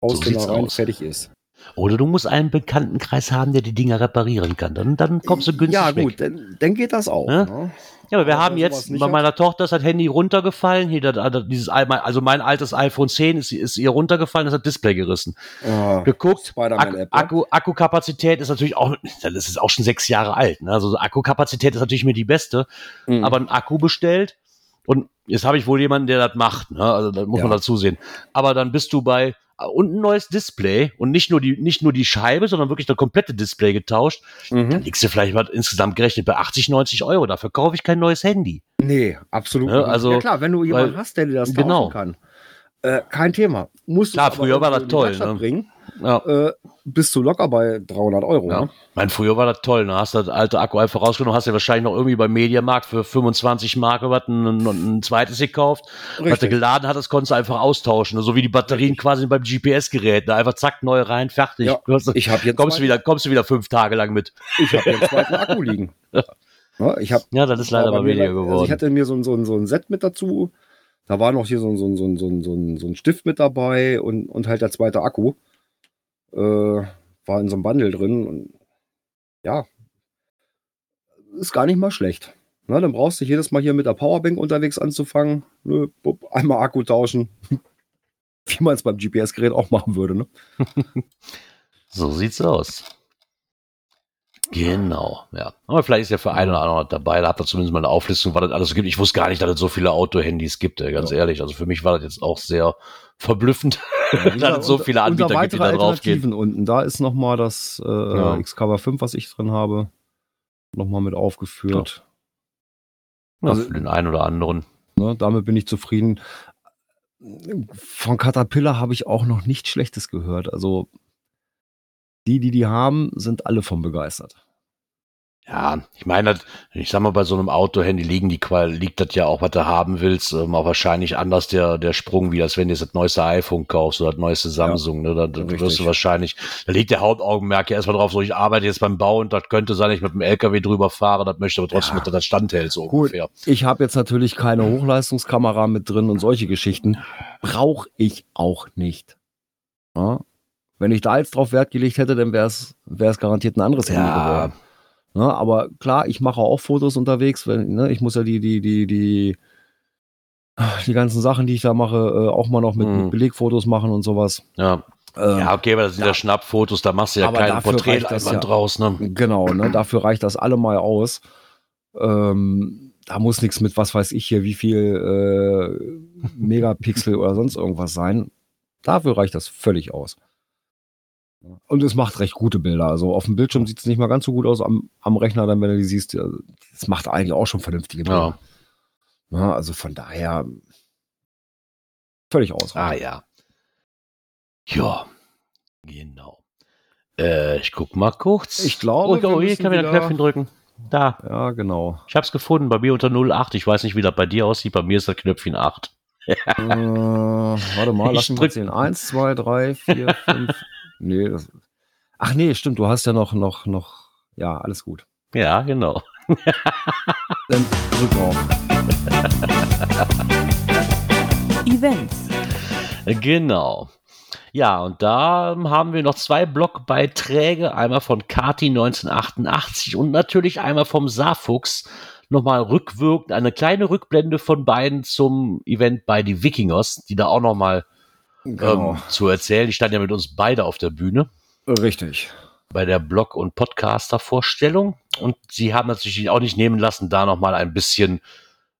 [SPEAKER 2] aus
[SPEAKER 1] So
[SPEAKER 2] den
[SPEAKER 1] sieht's
[SPEAKER 2] rein,
[SPEAKER 1] aus.
[SPEAKER 2] fertig ist.
[SPEAKER 1] Oder du musst einen Bekanntenkreis haben, der die Dinger reparieren kann. Dann, dann kommst du günstig
[SPEAKER 2] Ja, gut,
[SPEAKER 1] weg.
[SPEAKER 2] dann, dann geht das auch.
[SPEAKER 1] Ja?
[SPEAKER 2] Ne?
[SPEAKER 1] Ja, aber wir
[SPEAKER 2] Aber
[SPEAKER 1] haben jetzt, bei
[SPEAKER 2] hat-
[SPEAKER 1] meiner Tochter ist das Handy runtergefallen. Hier, das, das, dieses, also mein altes iPhone 10 ist, ist ihr runtergefallen, das hat Display gerissen.
[SPEAKER 2] Ja.
[SPEAKER 1] geguckt.
[SPEAKER 2] Spider-Man-App, ja.
[SPEAKER 1] Akku, Akkukapazität ist natürlich auch, das ist auch schon sechs Jahre alt. Ne? Also so Akkukapazität ist natürlich mir die beste,
[SPEAKER 2] Mhm.
[SPEAKER 1] aber ein Akku bestellt und jetzt habe ich wohl jemanden, der das macht. Ne? Also da muss man dazu sehen. Aber dann bist du bei und ein neues Display und nicht nur die nicht nur die Scheibe, sondern wirklich das komplette Display getauscht. Dann
[SPEAKER 2] Mhm.
[SPEAKER 1] liegst du vielleicht mal insgesamt gerechnet bei 80, 90 Euro. Dafür kaufe ich kein neues Handy.
[SPEAKER 2] Nee, absolut
[SPEAKER 1] Ja,
[SPEAKER 2] nicht.
[SPEAKER 1] also,
[SPEAKER 2] ja klar, wenn du jemanden
[SPEAKER 1] weil-
[SPEAKER 2] hast, der dir das
[SPEAKER 1] genau.
[SPEAKER 2] kann. Äh, kein Thema. Musst
[SPEAKER 1] Klar, früher war das toll, ne?
[SPEAKER 2] Bringen,
[SPEAKER 1] Ja.
[SPEAKER 2] äh, bist du locker bei 300 Euro.
[SPEAKER 1] Ja.
[SPEAKER 2] Ne?
[SPEAKER 1] Mein, früher war das toll. Ne? Hast du das alte Akku einfach rausgenommen, hast du wahrscheinlich noch irgendwie beim Mediamarkt für 25 Mark was ein, ein, zweites gekauft. Was du geladen hattest, konntest du einfach austauschen. So wie die Batterien quasi beim GPS-Gerät. Ne? Einfach zack, neu rein, fertig.
[SPEAKER 2] Ja,
[SPEAKER 1] hast,
[SPEAKER 2] Ich habe jetzt,
[SPEAKER 1] kommst, du wieder, kommst du wieder fünf Tage lang mit.
[SPEAKER 2] ich hab jetzt zweiten Akku liegen. Ja, ich habe
[SPEAKER 1] Ja, das ist leider mal weniger
[SPEAKER 2] Also
[SPEAKER 1] geworden.
[SPEAKER 2] ich hatte mir so ein, so, so ein Set mit dazu. Da war noch hier so ein, so so so so so ein Stift mit dabei und, und halt der zweite Akku. Äh, war in so einem Bundle drin. Und ja, ist gar nicht mal schlecht. Na, dann brauchst du jedes Mal hier mit der Powerbank unterwegs anzufangen. Nö, bupp, einmal Akku tauschen. Wie man es beim GPS-Gerät auch machen würde. Ne?
[SPEAKER 1] so sieht's aus. Genau, ja. Aber vielleicht ist ja für einen oder anderen dabei, da habt ihr zumindest mal eine Auflistung, was das alles so gibt. Ich wusste gar nicht, dass es so viele Auto-Handys gibt, ganz
[SPEAKER 2] Ja.
[SPEAKER 1] ehrlich. Also für mich war das jetzt auch sehr verblüffend,
[SPEAKER 2] Ja,
[SPEAKER 1] dass es so viele
[SPEAKER 2] unter
[SPEAKER 1] Anbieter gibt, die da drauf gehen.
[SPEAKER 2] Unten. Da ist nochmal das äh,
[SPEAKER 1] Ja.
[SPEAKER 2] Xcover 5, was ich drin habe, nochmal mit aufgeführt.
[SPEAKER 1] Ja,
[SPEAKER 2] Also-
[SPEAKER 1] für den einen oder anderen.
[SPEAKER 2] Ne, damit bin ich zufrieden. Von Caterpillar habe ich auch noch nichts Schlechtes gehört. Also die, die die haben, sind alle von begeistert.
[SPEAKER 1] Ja, ich meine, ich sag mal, bei so einem Auto-Handy liegen die Qual, liegt das ja auch, was du haben willst, ähm, auch wahrscheinlich anders der, der Sprung, wie als wenn du jetzt das neueste iPhone kaufst oder das neueste Samsung, ne, da, da wirst
[SPEAKER 2] richtig.
[SPEAKER 1] du wahrscheinlich, da liegt der Hauptaugenmerk ja erstmal drauf, so ich arbeite jetzt beim Bau und das könnte sein, ich mit dem LKW drüber fahre, das möchte aber trotzdem,
[SPEAKER 2] Ja.
[SPEAKER 1] dass das standhält, so
[SPEAKER 2] Gut.
[SPEAKER 1] ungefähr.
[SPEAKER 2] Ich habe jetzt natürlich keine Hochleistungskamera mit drin und solche Geschichten. Brauche ich auch nicht. Ja? Wenn ich da jetzt drauf Wert gelegt hätte, dann wäre es garantiert ein anderes Handy
[SPEAKER 1] Ja,
[SPEAKER 2] geworden. Ne, aber klar, ich mache auch Fotos unterwegs. Wenn, ne, ich muss ja die, die, die, die, die ganzen Sachen, die ich da mache, äh, auch mal noch mit,
[SPEAKER 1] Mhm.
[SPEAKER 2] mit Belegfotos machen und sowas.
[SPEAKER 1] ja.
[SPEAKER 2] Ähm,
[SPEAKER 1] ja, okay, aber das sind ja,
[SPEAKER 2] ja.
[SPEAKER 1] Schnappfotos, da machst du ja keinen Porträtleinwand
[SPEAKER 2] ja.
[SPEAKER 1] draus, ne?
[SPEAKER 2] Genau, ne, dafür reicht das allemal aus. Ähm, da muss nichts mit, was weiß ich hier, wie viel äh, Megapixel oder sonst irgendwas sein. Dafür reicht das völlig aus. Und es macht recht gute Bilder. Also auf dem Bildschirm sieht es nicht mal ganz so gut aus, am, am Rechner dann, wenn du die siehst. Es macht eigentlich auch schon vernünftige Bilder.
[SPEAKER 1] Ja.
[SPEAKER 2] Ja, also von daher völlig aus.
[SPEAKER 1] Ah ja. Ja, genau. Äh, ich guck mal kurz.
[SPEAKER 2] Ich glaube,
[SPEAKER 1] oh,
[SPEAKER 2] wir
[SPEAKER 1] oh hier
[SPEAKER 2] müssen
[SPEAKER 1] kann wieder ein Knöpfchen drücken. Da.
[SPEAKER 2] Ja, genau.
[SPEAKER 1] Ich hab's gefunden, bei mir unter 08. Ich weiß nicht, wie das bei dir aussieht. Bei mir ist das Knöpfchen 8.
[SPEAKER 2] äh, warte mal,
[SPEAKER 1] Ich
[SPEAKER 2] lass mich mal
[SPEAKER 1] drück-
[SPEAKER 2] zählen. Eins, zwei, drei, vier, fünf. nee, das, ach nee, stimmt, du hast ja noch, noch, noch, ja, alles gut.
[SPEAKER 1] Ja, genau.
[SPEAKER 2] Dann drück drauf.
[SPEAKER 3] Events.
[SPEAKER 1] Genau. Ja, und da haben wir noch zwei Blogbeiträge, einmal von Kati 1988 und natürlich einmal vom Saarfuchs. Nochmal rückwirkend, eine kleine Rückblende von beiden zum Event bei die Wikingers, die da auch nochmal
[SPEAKER 2] Genau.
[SPEAKER 1] ähm, zu erzählen. Die standen ja mit uns beide auf der Bühne
[SPEAKER 2] Richtig.
[SPEAKER 1] bei der Blog- und Podcaster-Vorstellung. Und sie haben natürlich auch nicht nehmen lassen, da nochmal ein bisschen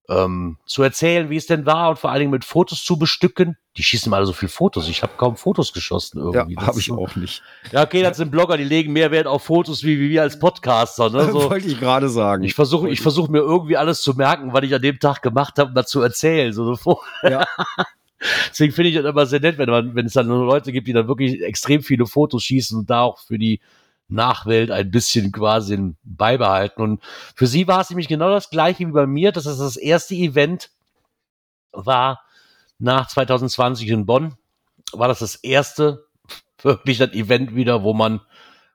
[SPEAKER 1] ähm, zu erzählen, wie es denn war und vor allen Dingen mit Fotos zu bestücken. Die schießen mal so viel Fotos. Ich habe kaum Fotos geschossen
[SPEAKER 2] Ja,
[SPEAKER 1] irgendwie. Das
[SPEAKER 2] habe ich auch nicht.
[SPEAKER 1] Ja, okay, das sind Blogger, die legen mehr Wert auf Fotos wie, wie wir als Podcaster. Ne? So.
[SPEAKER 2] Wollte ich gerade sagen.
[SPEAKER 1] Ich versuche ich versuch mir irgendwie alles zu merken, was ich an dem Tag gemacht habe, um das zu erzählen. So, so.
[SPEAKER 2] Ja.
[SPEAKER 1] Deswegen finde ich das immer sehr nett, wenn, man, wenn es dann Leute gibt, die dann wirklich extrem viele Fotos schießen und da auch für die Nachwelt ein bisschen quasi beibehalten. Und für sie war es nämlich genau das gleiche wie bei mir. Das ist das erste Event war nach 2020 in Bonn. War das das erste wirklich das Event wieder, wo man,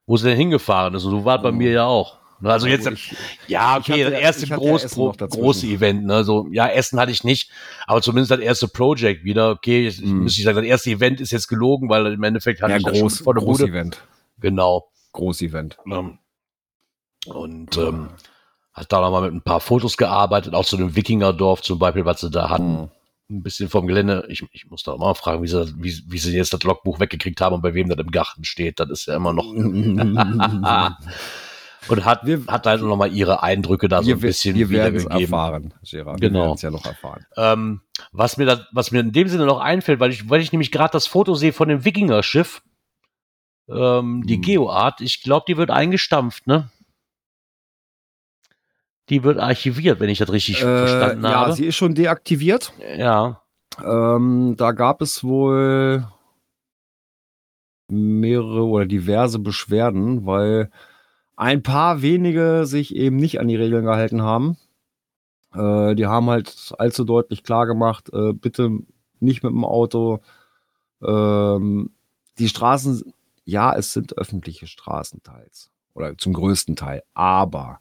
[SPEAKER 1] wo sie denn hingefahren ist. Und so war es bei
[SPEAKER 2] Mhm.
[SPEAKER 1] mir ja auch. Also jetzt,
[SPEAKER 2] ich,
[SPEAKER 1] ja, okay,
[SPEAKER 2] hatte-
[SPEAKER 1] das erste
[SPEAKER 2] ja
[SPEAKER 1] groß,
[SPEAKER 2] dazwischen.
[SPEAKER 1] große Event, ne? So, ja, Essen hatte ich nicht, aber zumindest das erste Project wieder. Okay, ich,
[SPEAKER 2] Mhm.
[SPEAKER 1] müsste ich sagen, das erste Event ist jetzt gelogen, weil im Endeffekt hatte
[SPEAKER 2] ja,
[SPEAKER 1] ich das
[SPEAKER 2] groß,
[SPEAKER 1] schon vor der
[SPEAKER 2] groß
[SPEAKER 1] Bude.
[SPEAKER 2] Event.
[SPEAKER 1] Genau.
[SPEAKER 2] Groß Event.
[SPEAKER 1] Ähm, Und ähm, hat da nochmal mit ein paar Fotos gearbeitet, auch zu dem Wikingerdorf zum Beispiel, was sie da hatten.
[SPEAKER 2] Mhm.
[SPEAKER 1] Ein bisschen vom Gelände. Ich, ich muss da mal fragen, wie sie, das- wie, wie sie jetzt das Logbuch weggekriegt haben und bei wem das im Garten steht. Das ist ja immer noch. und hat,
[SPEAKER 2] Wir-
[SPEAKER 1] hat halt noch mal ihre Eindrücke da so
[SPEAKER 2] wir
[SPEAKER 1] ein bisschen
[SPEAKER 2] wir
[SPEAKER 1] wiedergegeben.
[SPEAKER 2] erfahren, Gerard.
[SPEAKER 1] Genau.
[SPEAKER 2] Wir werden es ja noch erfahren.
[SPEAKER 1] Ähm, was, mir da, was mir in dem Sinne noch einfällt, weil ich, weil ich nämlich gerade das Foto sehe von dem Wikinger-Schiff, ähm, die
[SPEAKER 2] Hm.
[SPEAKER 1] Geoart, ich glaube, die wird eingestampft, ne? Die wird archiviert, wenn ich das richtig verstanden
[SPEAKER 2] ja,
[SPEAKER 1] habe.
[SPEAKER 2] sie ist schon deaktiviert.
[SPEAKER 1] ja.
[SPEAKER 2] Ähm, da gab es wohl mehrere oder diverse Beschwerden, weil ein paar wenige sich eben nicht an die Regeln gehalten haben. Äh, die haben halt allzu deutlich klar gemacht, äh, bitte nicht mit dem Auto. Ähm, die Straßen, ja, es sind öffentliche Straßen teils oder zum größten Teil, aber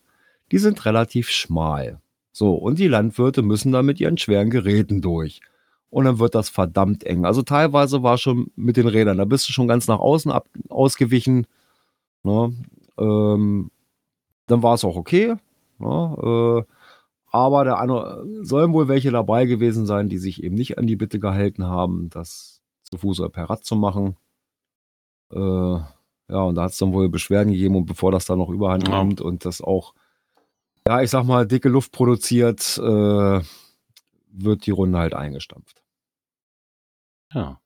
[SPEAKER 2] die sind relativ schmal. So, und die Landwirte müssen da mit ihren schweren Geräten durch. Und dann wird das verdammt eng. Also teilweise war schon mit den Rädern, da bist du schon ganz nach außen ab, ausgewichen. Ne? Ähm, dann war es auch okay. Ne? Äh, aber der eine, sollen wohl welche dabei gewesen sein, die sich eben nicht an die Bitte gehalten haben, das zu Fuß oder per Rad zu machen. Äh, Ja, und da hat es dann wohl Beschwerden gegeben und bevor das dann noch überhand
[SPEAKER 1] Ja.
[SPEAKER 2] nimmt und das auch, ja, ich sag mal, dicke Luft produziert, äh, wird die Runde halt eingestampft.
[SPEAKER 1] Ja.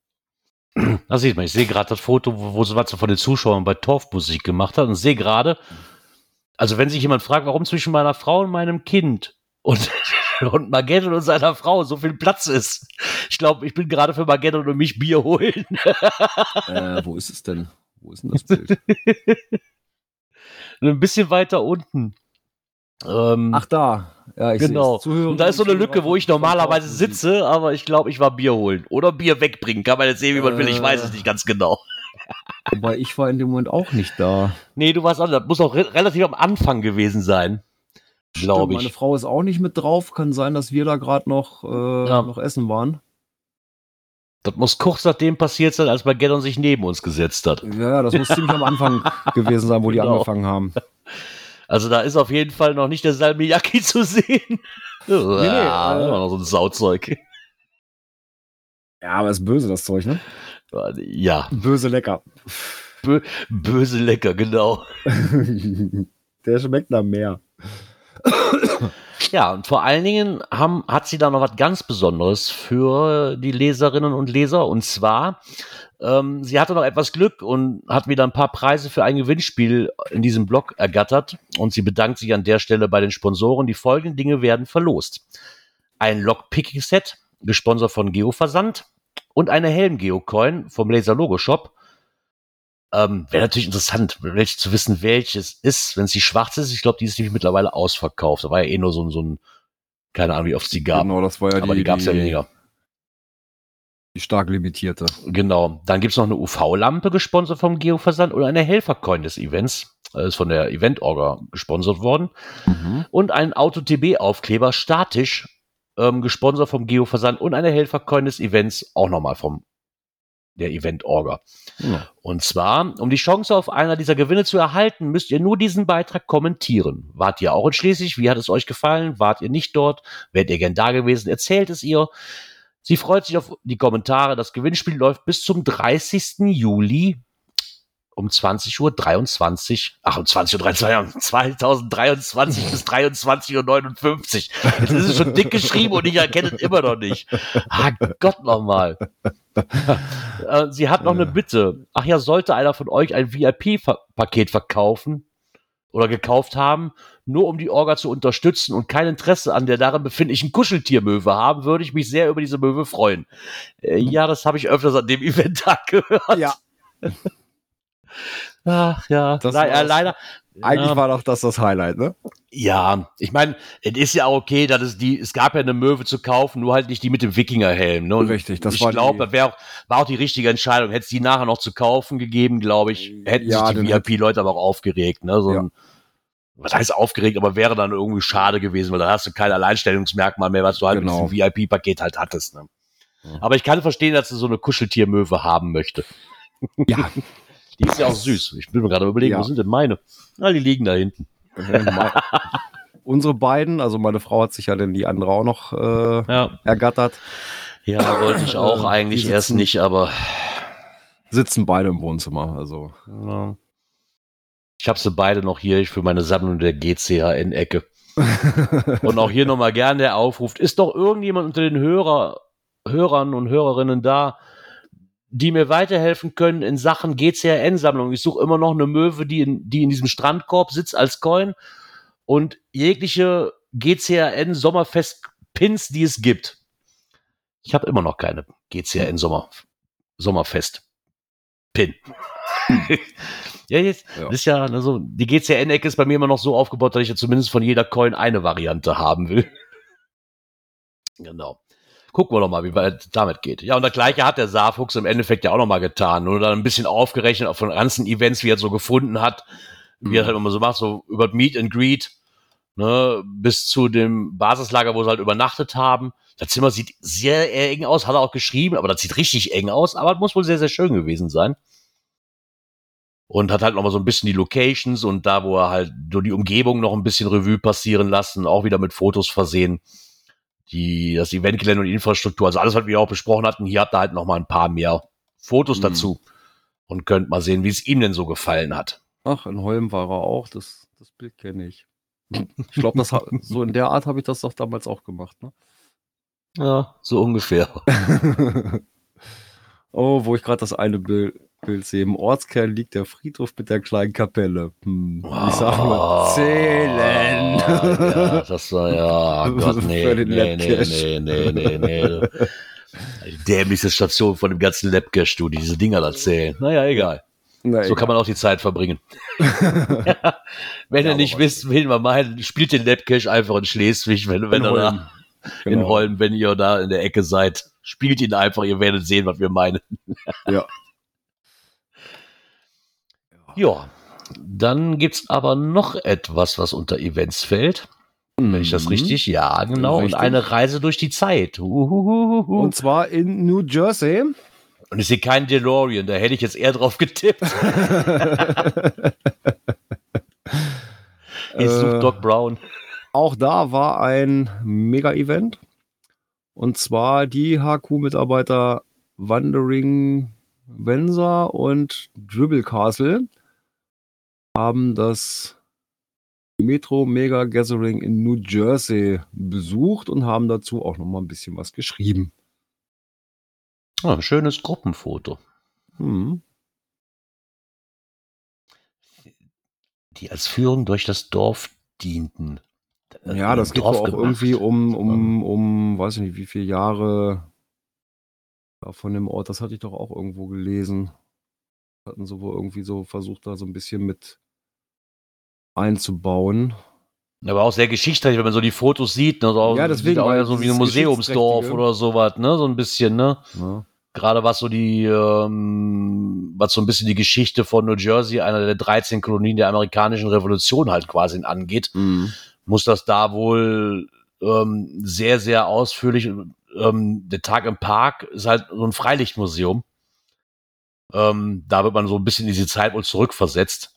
[SPEAKER 1] Da sieht man, ich sehe gerade das Foto, wo, wo sie was von den Zuschauern bei Torfmusik gemacht hat und sehe gerade, also wenn sich jemand fragt, warum zwischen meiner Frau und meinem Kind und, und Mageddon und seiner Frau so viel Platz ist. Ich glaube, ich bin gerade für Mageddon und mich Bier holen.
[SPEAKER 2] äh, wo ist es denn? Wo ist denn das Bild?
[SPEAKER 1] Ein bisschen weiter unten. Ähm,
[SPEAKER 2] Ach, da. Ja, ich
[SPEAKER 1] genau.
[SPEAKER 2] seh's. Zuhörer-
[SPEAKER 1] Und da ist so eine Lücke, wo ich normalerweise sitze, aber ich glaube, ich war Bier holen. Oder Bier wegbringen. Kann man jetzt sehen, wie man will. Ich weiß es
[SPEAKER 2] Äh.
[SPEAKER 1] nicht ganz genau.
[SPEAKER 2] Wobei ich war in dem Moment auch nicht da.
[SPEAKER 1] Nee, du warst auch, das muss auch re relativ am Anfang gewesen sein. Glaube
[SPEAKER 2] Stimmt, Meine
[SPEAKER 1] ich.
[SPEAKER 2] Frau ist auch nicht mit drauf. Kann sein, dass wir da gerade noch, äh,
[SPEAKER 1] Ja.
[SPEAKER 2] noch essen waren.
[SPEAKER 1] Das muss kurz nachdem passiert sein, als Mageddon sich neben uns gesetzt hat.
[SPEAKER 2] Ja, ja, das muss ziemlich am Anfang gewesen sein, wo die
[SPEAKER 1] Genau.
[SPEAKER 2] angefangen haben.
[SPEAKER 1] Also da ist auf jeden Fall noch nicht der Salmiakki zu sehen. nee,
[SPEAKER 2] nee,
[SPEAKER 1] ja,
[SPEAKER 2] äh,
[SPEAKER 1] immer noch so ein Sauzeug.
[SPEAKER 2] Ja, aber ist böse, das Zeug, ne?
[SPEAKER 1] Ja,
[SPEAKER 2] Böse lecker.
[SPEAKER 1] böse lecker, genau.
[SPEAKER 2] Der schmeckt nach mehr.
[SPEAKER 1] Ja, und vor allen Dingen haben, hat sie da noch was ganz Besonderes für die Leserinnen und Leser. Und zwar, ähm, sie hatte noch etwas Glück und hat wieder ein paar Preise für ein Gewinnspiel in diesem Blog ergattert. Und sie bedankt sich an der Stelle bei den Sponsoren. Die folgenden Dinge werden verlost. Ein Lockpicking-Set, gesponsert von Geoversand. Und eine Helm-Geocoin vom Laser Logo Shop. Ähm, Wäre natürlich interessant, welch zu wissen, welches ist, wenn es die schwarze ist. Ich glaube, die ist nämlich mittlerweile ausverkauft. Da war ja eh nur so, ein- so ein, keine Ahnung, wie oft es die gab.
[SPEAKER 2] Genau, das war ja
[SPEAKER 1] aber die, gab es ja weniger.
[SPEAKER 2] Die stark limitierte.
[SPEAKER 1] Genau. Dann gibt's noch eine UV-Lampe, gesponsert vom Geoversand, und eine Helfercoin des Events. Äh, Ist von der Event-Orga gesponsert worden. Und einen Auto-TB-Aufkleber statisch, ähm, gesponsert vom Geoversand und eine Helfercoin des Events, auch nochmal vom der Event-Orga.
[SPEAKER 2] Ja.
[SPEAKER 1] Und zwar, um die Chance auf einer dieser Gewinne zu erhalten, müsst ihr nur diesen Beitrag kommentieren. Wart ihr auch in Schleswig? Wie hat es euch gefallen? Wart ihr nicht dort? Wärt ihr gern da gewesen? Erzählt es ihr. Sie freut sich auf die Kommentare. Das Gewinnspiel läuft bis zum 30. Juli um 20 Uhr 23, ach um 20 Uhr 23, 2023 bis 23 Uhr 59. Jetzt ist es schon dick geschrieben und ich erkenne es immer noch nicht. Ah Gott nochmal. Äh, Sie hat noch eine. Bitte. Ach ja, sollte einer von euch ein VIP-Paket verkaufen oder gekauft haben, nur um die Orga zu unterstützen und kein Interesse an der darin befindlichen Kuscheltiermöwe haben, würde ich mich sehr über diese Möwe freuen. Äh, ja, das habe ich öfters an dem Event-Tag gehört.
[SPEAKER 2] Ja,
[SPEAKER 1] Ach ja,
[SPEAKER 2] Das
[SPEAKER 1] Le äh, leider.
[SPEAKER 2] eigentlich
[SPEAKER 1] ja,
[SPEAKER 2] war doch das das Highlight, ne?
[SPEAKER 1] ja, ich meine, es ist ja auch okay, dass es die, es gab ja eine Möwe zu kaufen, nur halt nicht die mit dem Wikingerhelm. Ne? Und
[SPEAKER 2] Richtig, das
[SPEAKER 1] ich
[SPEAKER 2] war
[SPEAKER 1] glaube,
[SPEAKER 2] die-
[SPEAKER 1] das wäre auch, war auch die richtige Entscheidung. Hätte es die nachher noch zu kaufen gegeben, glaube ich, hätten
[SPEAKER 2] Ja,
[SPEAKER 1] sich die VIP-Leute aber auch aufgeregt. Ne? So
[SPEAKER 2] Ja.
[SPEAKER 1] ein, was heißt aufgeregt, aber wäre dann irgendwie schade gewesen, weil da hast du kein Alleinstellungsmerkmal mehr, was du halt
[SPEAKER 2] Genau.
[SPEAKER 1] mit diesem VIP-Paket halt hattest. Ne?
[SPEAKER 2] Ja.
[SPEAKER 1] Aber ich kann verstehen, dass du so eine Kuscheltiermöwe haben möchte.
[SPEAKER 2] Ja.
[SPEAKER 1] Die ist ja auch süß. Ich bin mir gerade überlegen,
[SPEAKER 2] Ja.
[SPEAKER 1] wo sind denn meine? Na, die liegen da hinten.
[SPEAKER 2] Unsere beiden, also meine Frau hat sich ja dann die andere auch noch äh,
[SPEAKER 1] Ja,
[SPEAKER 2] ergattert,
[SPEAKER 1] ja wollte ich auch
[SPEAKER 2] Äh,
[SPEAKER 1] eigentlich
[SPEAKER 2] die
[SPEAKER 1] erst
[SPEAKER 2] sitzen-
[SPEAKER 1] nicht, aber
[SPEAKER 2] sitzen beide im Wohnzimmer. Also
[SPEAKER 1] ja. ich habe sie beide noch hier für meine Sammlung der GCHN-Ecke. Und auch hier nochmal gern der Aufruf. Ist doch irgendjemand unter den Hörer, Hörern und Hörerinnen da, die mir weiterhelfen können in Sachen GCRN-Sammlung. Ich suche immer noch eine Möwe, die in, die in diesem Strandkorb sitzt als Coin und jegliche GCRN-Sommerfest-Pins, die es gibt. Ich habe immer noch keine GCRN-Sommer Sommerfest-Pin. ja, jetzt,
[SPEAKER 2] Ja.
[SPEAKER 1] ist ja, also, die GCN-Ecke ist bei mir immer noch so aufgebaut, dass ich ja zumindest von jeder Coin eine Variante haben will. Genau. Gucken wir doch mal, wie weit damit geht. Ja, und das gleiche hat der Saarfuchs im Endeffekt ja auch noch mal getan. Nur dann ein bisschen aufgerechnet auf von ganzen Events, wie er so gefunden hat, wie er halt immer so macht, so über Meet and Greet, ne, bis zu dem Basislager, wo sie halt übernachtet haben. Das Zimmer sieht sehr eng aus, hat er auch geschrieben, aber das sieht richtig eng aus, aber es muss wohl sehr, sehr schön gewesen sein. Und hat halt noch mal so ein bisschen die Locations und da, wo er halt nur die Umgebung noch ein bisschen Revue passieren lassen, auch wieder mit Fotos versehen. Die, das Eventgelände und die Infrastruktur, also alles, was wir auch besprochen hatten, hier habt ihr halt noch mal ein paar mehr Fotos
[SPEAKER 2] Mhm.
[SPEAKER 1] dazu. und könnt mal sehen, wie es ihm denn so gefallen hat.
[SPEAKER 2] Ach, in Holm war er auch. Das, das Bild kenne ich. Hm. Ich glaube, das so in der Art habe ich das doch damals auch gemacht. Ne?
[SPEAKER 1] Ja, so ungefähr.
[SPEAKER 2] oh, wo ich gerade das eine Bild, Bild sehe. Im Ortskern liegt der Friedhof mit der kleinen Kapelle. Hm. Ich sag nur, zählen.
[SPEAKER 1] ja, das war ja, oh Gott, nee, nee, nee, nee, nee, nee, nee. Die dämlichste Station von dem ganzen Labcash, du, die diese Dinger da zählen. Naja, egal.
[SPEAKER 2] Na,
[SPEAKER 1] So kann man auch die Zeit verbringen. Wenn
[SPEAKER 2] Ja,
[SPEAKER 1] ihr nicht wisst, wen man meint, spielt den Labcash einfach in Schleswig, wenn, wenn
[SPEAKER 2] in
[SPEAKER 1] er da
[SPEAKER 2] Holm.
[SPEAKER 1] in
[SPEAKER 2] Genau.
[SPEAKER 1] Holm, wenn ihr da in der Ecke seid. Spielt ihn einfach, ihr werdet sehen, was wir meinen.
[SPEAKER 2] Ja.
[SPEAKER 1] Ja, dann gibt's aber noch etwas, was unter Events fällt. Wenn ich das
[SPEAKER 2] Mhm.
[SPEAKER 1] richtig, ja, genau.
[SPEAKER 2] Richtig.
[SPEAKER 1] Und eine Reise durch die Zeit. Uhuhuhu.
[SPEAKER 2] Und zwar in New Jersey.
[SPEAKER 1] Und ich sehe keinen DeLorean, da hätte ich jetzt eher drauf getippt. Ich
[SPEAKER 2] Äh,
[SPEAKER 1] suche Doc Brown.
[SPEAKER 2] Auch da war ein Mega-Event. Und zwar die HQ-Mitarbeiter Wandering Venza und Dribble Castle haben das Metro Mega Gathering in New Jersey besucht und haben dazu auch noch mal ein bisschen was geschrieben.
[SPEAKER 1] Ah, schönes Gruppenfoto.
[SPEAKER 2] Hm.
[SPEAKER 1] Die als Führung durch das Dorf dienten.
[SPEAKER 2] Ja, das geht auch
[SPEAKER 1] gemacht.
[SPEAKER 2] irgendwie um, um, um, weiß ich nicht, wie viele Jahre ja, von dem Ort, das hatte ich doch auch irgendwo gelesen. Hatten sie wohl irgendwie so versucht, da so ein bisschen mit einzubauen.
[SPEAKER 1] Aber auch sehr geschichtsträchtig, wenn man so die Fotos sieht. Ne? So,
[SPEAKER 2] Ja, deswegen,
[SPEAKER 1] sieht auch ja so wie ein Museumsdorf oder sowas, ne? So ein bisschen, ne?
[SPEAKER 2] Ja.
[SPEAKER 1] Gerade was so die, ähm, was so ein bisschen die Geschichte von New Jersey, einer der 13 Kolonien der amerikanischen Revolution halt quasi angeht,
[SPEAKER 2] Mhm.
[SPEAKER 1] Muss das da wohl ähm, sehr, sehr ausführlich. Ähm, der Tag im Park ist halt so ein Freilichtmuseum. Ähm, da wird man so ein bisschen in diese Zeit wohl zurückversetzt.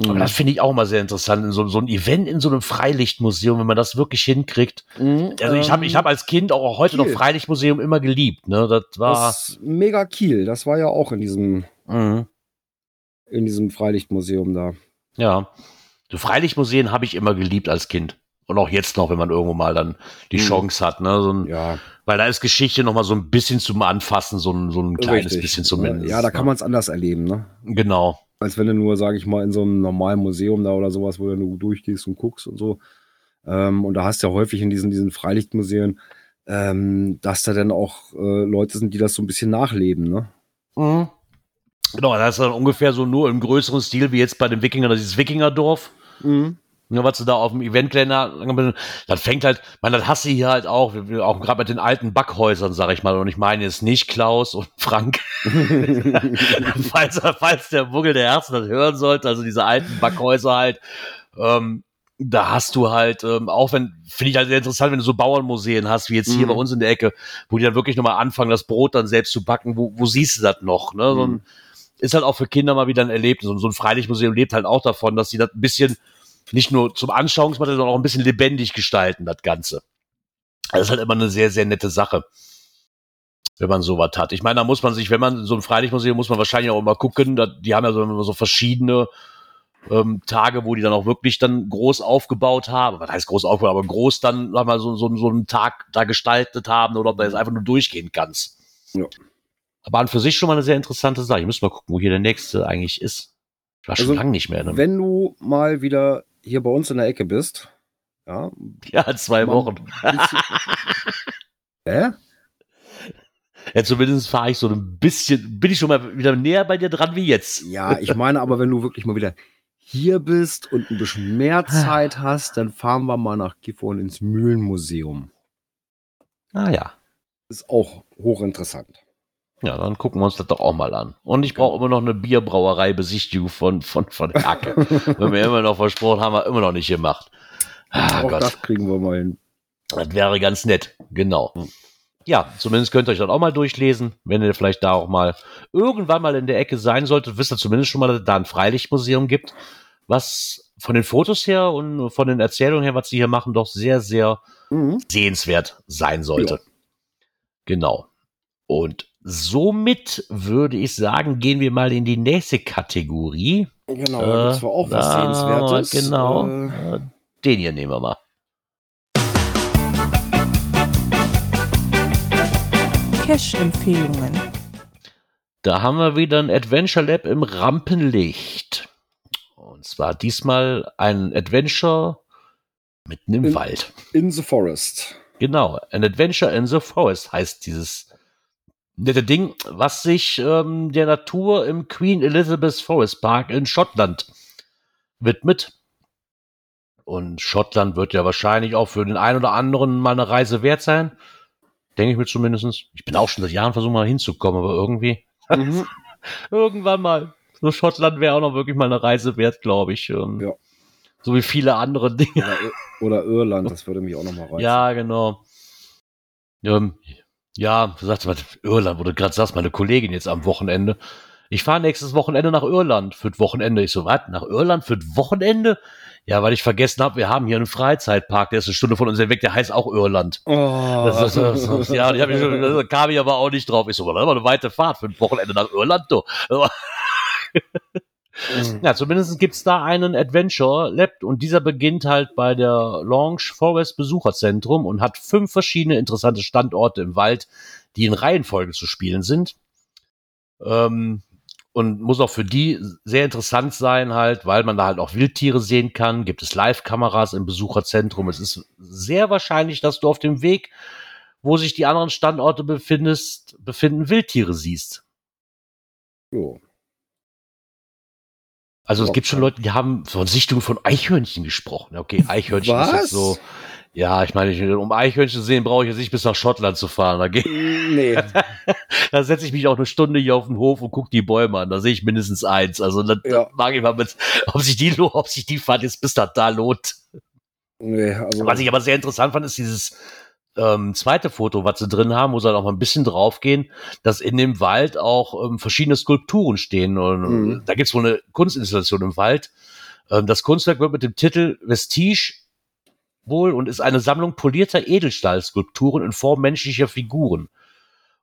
[SPEAKER 2] Mhm.
[SPEAKER 1] das finde ich auch mal sehr interessant. In so, so ein Event in so einem Freilichtmuseum, wenn man das wirklich hinkriegt.
[SPEAKER 2] Mhm,
[SPEAKER 1] Also ich habe ich hab als Kind auch heute noch
[SPEAKER 2] Kiel.
[SPEAKER 1] Freilichtmuseum immer geliebt. Ne? Das war.
[SPEAKER 2] das Mega Kiel, das war ja auch in diesem,
[SPEAKER 1] Mhm.
[SPEAKER 2] in diesem Freilichtmuseum da.
[SPEAKER 1] Ja. So Freilichtmuseen habe ich immer geliebt als Kind. Und auch jetzt noch, wenn man irgendwo mal dann die
[SPEAKER 2] Mhm.
[SPEAKER 1] Chance hat. Ne? So ein,
[SPEAKER 2] Ja,
[SPEAKER 1] Weil da ist Geschichte noch mal so ein bisschen zum Anfassen, so ein, so ein kleines
[SPEAKER 2] richtig.
[SPEAKER 1] bisschen zumindest.
[SPEAKER 2] Ja, da kann man es anders erleben, ne?
[SPEAKER 1] Genau.
[SPEAKER 2] als wenn du nur, sage ich mal, in so einem normalen Museum da oder sowas, wo du nur durchgehst und guckst und so. Ähm, und da hast du ja häufig in diesen, diesen Freilichtmuseen, ähm, dass da dann auch äh, Leute sind, die das so ein bisschen nachleben, ne?
[SPEAKER 1] Mhm. Genau, das ist dann ungefähr so nur im größeren Stil wie jetzt bei dem Wikinger, dieses Wikingerdorf. Ja, was du da auf dem Eventkalender, dann fängt halt, man, das hast du hier halt auch, auch gerade mit den alten Backhäusern, sag ich mal, und ich meine jetzt nicht Klaus und Frank, falls, falls der Muggel der Herzen das hören sollte, also diese alten Backhäuser halt, ähm, da hast du halt, ähm, auch wenn, finde ich halt sehr interessant, wenn du so Bauernmuseen hast, wie jetzt hier
[SPEAKER 2] Mhm.
[SPEAKER 1] bei uns in der Ecke, wo die dann wirklich nochmal anfangen, das Brot dann selbst zu backen, wo, wo siehst du das noch, ne? So ein,
[SPEAKER 2] Mhm.
[SPEAKER 1] Ist halt auch für Kinder mal wieder ein Erlebnis. Und so ein Freilichtmuseum lebt halt auch davon, dass sie das ein bisschen nicht nur zum Anschauungsmaterial, sondern auch ein bisschen lebendig gestalten, das Ganze. Das ist halt immer eine sehr, sehr nette Sache, wenn man sowas hat. Ich meine, da muss man sich, wenn man so ein Freilichtmuseum, muss man wahrscheinlich auch immer gucken, da, die haben ja so, so verschiedene ähm, Tage, wo die dann auch wirklich dann groß aufgebaut haben. Was heißt groß aufgebaut, aber groß dann sag mal, so, so, so einen Tag da gestaltet haben oder ob da jetzt einfach nur durchgehen kannst.
[SPEAKER 2] Ja.
[SPEAKER 1] Aber an für sich schon mal eine sehr interessante Sache. Ich muss mal gucken, wo hier der nächste eigentlich ist. Ich war schon
[SPEAKER 2] Also,
[SPEAKER 1] lange nicht mehr. Ne?
[SPEAKER 2] Wenn du mal wieder hier bei uns in der Ecke bist, ja,
[SPEAKER 1] Ja, zwei Wochen.
[SPEAKER 2] Hä?
[SPEAKER 1] Ja, zumindest fahre ich so ein bisschen, bin ich schon mal wieder näher bei dir dran wie jetzt.
[SPEAKER 2] Ja, ich meine aber, wenn du wirklich mal wieder hier bist und ein bisschen mehr Zeit hast, dann fahren wir mal nach Gifhorn ins Mühlenmuseum.
[SPEAKER 1] Ah ja.
[SPEAKER 2] Ist auch hochinteressant.
[SPEAKER 1] Ja, dann gucken wir uns das doch auch mal an. Und ich brauche immer noch eine Bierbrauerei-Besichtigung von, von, von Hacke. Wenn wir immer noch versprochen haben, wir immer noch nicht gemacht. Ah,
[SPEAKER 2] auch
[SPEAKER 1] Gott.
[SPEAKER 2] das kriegen wir mal hin.
[SPEAKER 1] Das wäre ganz nett, genau. Ja, zumindest könnt ihr euch das auch mal durchlesen, wenn ihr vielleicht da auch mal irgendwann mal in der Ecke sein solltet, wisst ihr zumindest schon mal, dass es da ein Freilichtmuseum gibt, was von den Fotos her und von den Erzählungen her, was sie hier machen, doch sehr, sehr
[SPEAKER 2] Mhm.
[SPEAKER 1] sehenswert sein sollte.
[SPEAKER 2] Ja.
[SPEAKER 1] Genau. Und somit würde ich sagen, gehen wir mal in die nächste Kategorie.
[SPEAKER 2] Genau, da gibt's zwar auch was
[SPEAKER 1] da-
[SPEAKER 2] Sehenswertes.
[SPEAKER 1] Genau.
[SPEAKER 2] Äh,
[SPEAKER 1] Äh, Den hier nehmen wir mal.
[SPEAKER 3] Cash-Empfehlungen.
[SPEAKER 1] Da haben wir wieder ein Adventure Lab im Rampenlicht. Und zwar diesmal ein Adventure mitten im
[SPEAKER 2] In-
[SPEAKER 1] Wald.
[SPEAKER 2] in the Forest.
[SPEAKER 1] Genau, ein Adventure in the Forest heißt dieses nette Ding, was sich ähm, der Natur im Queen Elizabeth Forest Park in Schottland widmet. Und Schottland wird ja wahrscheinlich auch für den einen oder anderen mal eine Reise wert sein. Denke ich mir zumindest. Ich bin auch schon seit Jahren versucht, mal hinzukommen, aber irgendwie,
[SPEAKER 2] Mhm.
[SPEAKER 1] irgendwann mal. So Schottland wäre auch noch wirklich mal eine Reise wert, glaube ich. Ähm,
[SPEAKER 2] Ja.
[SPEAKER 1] So wie viele andere Dinge.
[SPEAKER 2] Oder, Ir- oder Irland, das würde mich auch nochmal reizen.
[SPEAKER 1] Ja, genau. Ähm, ja, du sagst mal, Irland, wo du gerade sagst, meine Kollegin jetzt am Wochenende. Ich fahre nächstes Wochenende nach Irland für das Wochenende. Ich so, was? Nach Irland für das Wochenende? Ja, weil ich vergessen habe, wir haben hier einen Freizeitpark, der ist eine Stunde von uns weg, der heißt auch Irland.
[SPEAKER 2] Oh.
[SPEAKER 1] Das, das, das, ja, die hab ich schon, da kam ich aber auch nicht drauf. Ich so, das ist aber eine weite Fahrt für ein Wochenende nach Irland, du.
[SPEAKER 2] Mhm.
[SPEAKER 1] Ja, zumindest gibt's da einen Adventure Lab und dieser beginnt halt bei der Launch Forest Besucherzentrum und hat fünf verschiedene interessante Standorte im Wald, die in Reihenfolge zu spielen sind. Ähm, und muss auch für die sehr interessant sein halt, weil man da halt auch Wildtiere sehen kann. Gibt es Live-Kameras im Besucherzentrum. Es ist sehr wahrscheinlich, dass du auf dem Weg, wo sich die anderen Standorte befindest, befinden, Wildtiere siehst.
[SPEAKER 2] Jo.
[SPEAKER 1] Also es gibt schon. Leute, die haben von Sichtung von Eichhörnchen gesprochen. Okay, Eichhörnchen ist
[SPEAKER 2] Was?
[SPEAKER 1] jetzt so. Ja, ich meine, um Eichhörnchen zu sehen, brauche ich jetzt nicht bis nach Schottland zu fahren. Da, geh-
[SPEAKER 2] Nee.
[SPEAKER 1] da setze ich mich auch eine Stunde hier auf den Hof und gucke die Bäume an. Da sehe ich mindestens eins. Also dann,
[SPEAKER 2] Ja.
[SPEAKER 1] mag ich mal mit, ob sich die, ob sich die Fahrt jetzt bis da, da lohnt.
[SPEAKER 2] nee also,
[SPEAKER 1] Was ich aber sehr interessant fand, ist dieses ähm, zweite Foto, was sie drin haben, wo sie halt auch mal ein bisschen draufgehen, dass in dem Wald auch ähm, verschiedene Skulpturen stehen. Und
[SPEAKER 2] Mhm.
[SPEAKER 1] äh, da gibt's wohl eine Kunstinstallation im Wald. Ähm, das Kunstwerk wird mit dem Titel Vestige wohl und ist eine Sammlung polierter Edelstahlskulpturen in Form menschlicher Figuren.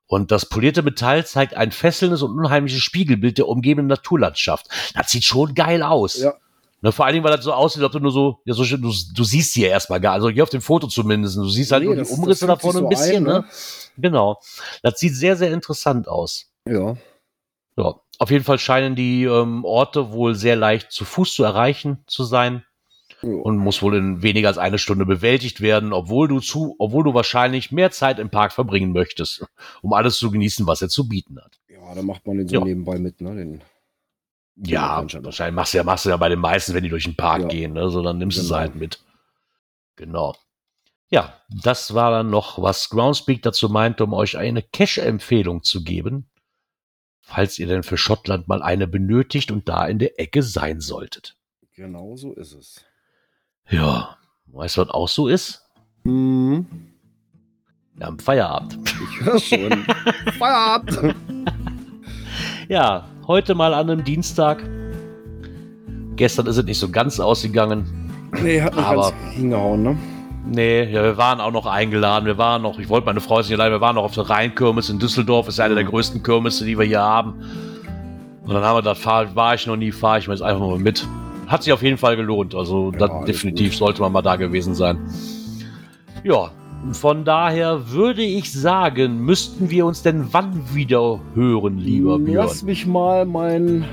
[SPEAKER 1] Und das polierte Metall zeigt ein fesselndes und unheimliches Spiegelbild der umgebenden Naturlandschaft. Das sieht schon geil aus.
[SPEAKER 2] Ja.
[SPEAKER 1] Ne, vor allen Dingen, weil das so aussieht, als ob du nur so, ja, so du, du siehst sie ja erstmal gar, also hier auf dem Foto zumindest, du siehst halt
[SPEAKER 2] Nee,
[SPEAKER 1] nur die
[SPEAKER 2] das-
[SPEAKER 1] Umrisse davon ein
[SPEAKER 2] so
[SPEAKER 1] bisschen,
[SPEAKER 2] ein,
[SPEAKER 1] ne?
[SPEAKER 2] ne?
[SPEAKER 1] Genau. Das sieht sehr, sehr interessant aus.
[SPEAKER 2] Ja.
[SPEAKER 1] Ja. Auf jeden Fall scheinen die ähm, Orte wohl sehr leicht zu Fuß zu erreichen zu sein und muss wohl in weniger als eine Stunde bewältigt werden, obwohl du zu, obwohl du wahrscheinlich mehr Zeit im Park verbringen möchtest, um alles zu genießen, was er zu bieten hat.
[SPEAKER 2] ja, da macht man den so
[SPEAKER 1] Ja.
[SPEAKER 2] nebenbei mit, ne? Den,
[SPEAKER 1] Ja,
[SPEAKER 2] Adventure.
[SPEAKER 1] wahrscheinlich machst du ja, machst du ja bei den meisten, wenn die durch den Park
[SPEAKER 2] Ja.
[SPEAKER 1] gehen, ne? so dann nimmst du sie
[SPEAKER 2] Genau.
[SPEAKER 1] halt mit. Genau. Ja, das war dann noch, was Groundspeak dazu meinte, um euch eine Cash-Empfehlung zu geben, falls ihr denn für Schottland mal eine benötigt und da in der Ecke sein solltet.
[SPEAKER 2] genau so ist es.
[SPEAKER 1] Ja, weißt du, was auch so ist?
[SPEAKER 2] Mhm.
[SPEAKER 1] Ja, am Feierabend.
[SPEAKER 2] Ich höre schon. Feierabend!
[SPEAKER 1] Ja, heute mal an einem Dienstag. Gestern ist es nicht so ganz ausgegangen.
[SPEAKER 2] Nee, hat nicht
[SPEAKER 1] Aber-
[SPEAKER 2] ganz hingehauen, ne?
[SPEAKER 1] Nee, ja, wir waren auch noch eingeladen. Wir waren noch, ich wollte meine Frau nicht allein, wir waren noch auf der Rheinkirmes in Düsseldorf. Ist ja eine der größten Kirmesse, die wir hier haben. Und dann haben wir da, fahr, war ich noch nie, fahre ich mal jetzt einfach mal mit. Hat sich auf jeden Fall gelohnt. Also
[SPEAKER 2] Ja,
[SPEAKER 1] das, definitiv
[SPEAKER 2] gut.
[SPEAKER 1] sollte man mal da gewesen sein. Ja, von daher würde ich sagen, müssten wir uns denn wann wieder hören, lieber Björn?
[SPEAKER 2] Lass mich mal mein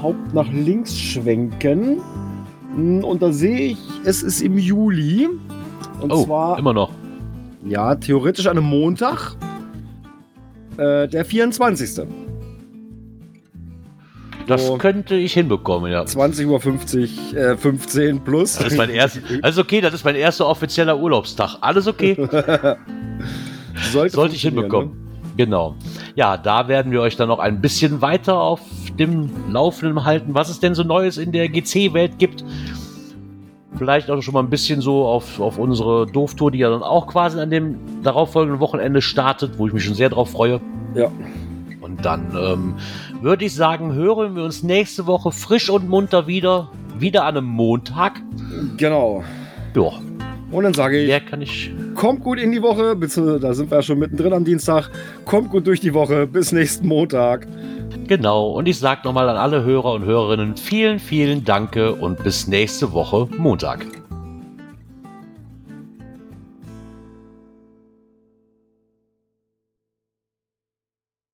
[SPEAKER 2] Haupt nach links schwenken. Und da sehe ich, es ist im Juli. Und
[SPEAKER 1] Oh,
[SPEAKER 2] zwar,
[SPEAKER 1] immer noch.
[SPEAKER 2] ja, theoretisch an einem Montag. Äh, der 24.
[SPEAKER 1] Das könnte ich hinbekommen, ja.
[SPEAKER 2] 20.50 Uhr, äh, 15 plus.
[SPEAKER 1] Das ist mein erster, also okay, das ist mein erster offizieller Urlaubstag. Alles okay.
[SPEAKER 2] Sollte,
[SPEAKER 1] Sollte ich
[SPEAKER 2] funktionieren, ne?
[SPEAKER 1] hinbekommen. Genau. Ja, da werden wir euch dann noch ein bisschen weiter auf dem Laufenden halten, was es denn so Neues in der GC-Welt gibt. Vielleicht auch schon mal ein bisschen so auf, auf unsere Dooftour, die ja dann auch quasi an dem darauffolgenden Wochenende startet, wo ich mich schon sehr drauf freue.
[SPEAKER 2] Ja.
[SPEAKER 1] Und dann ähm, würde ich sagen, hören wir uns nächste Woche frisch und munter wieder. Wieder an einem Montag.
[SPEAKER 2] Genau.
[SPEAKER 1] Ja.
[SPEAKER 2] Und dann sage ich,
[SPEAKER 1] kann ich.
[SPEAKER 2] kommt gut in die Woche, beziehungsweise da sind wir ja schon mittendrin am Dienstag. Kommt gut durch die Woche, bis nächsten Montag.
[SPEAKER 1] Genau. Und ich sage nochmal an alle Hörer und Hörerinnen vielen, vielen Danke und bis nächste Woche Montag.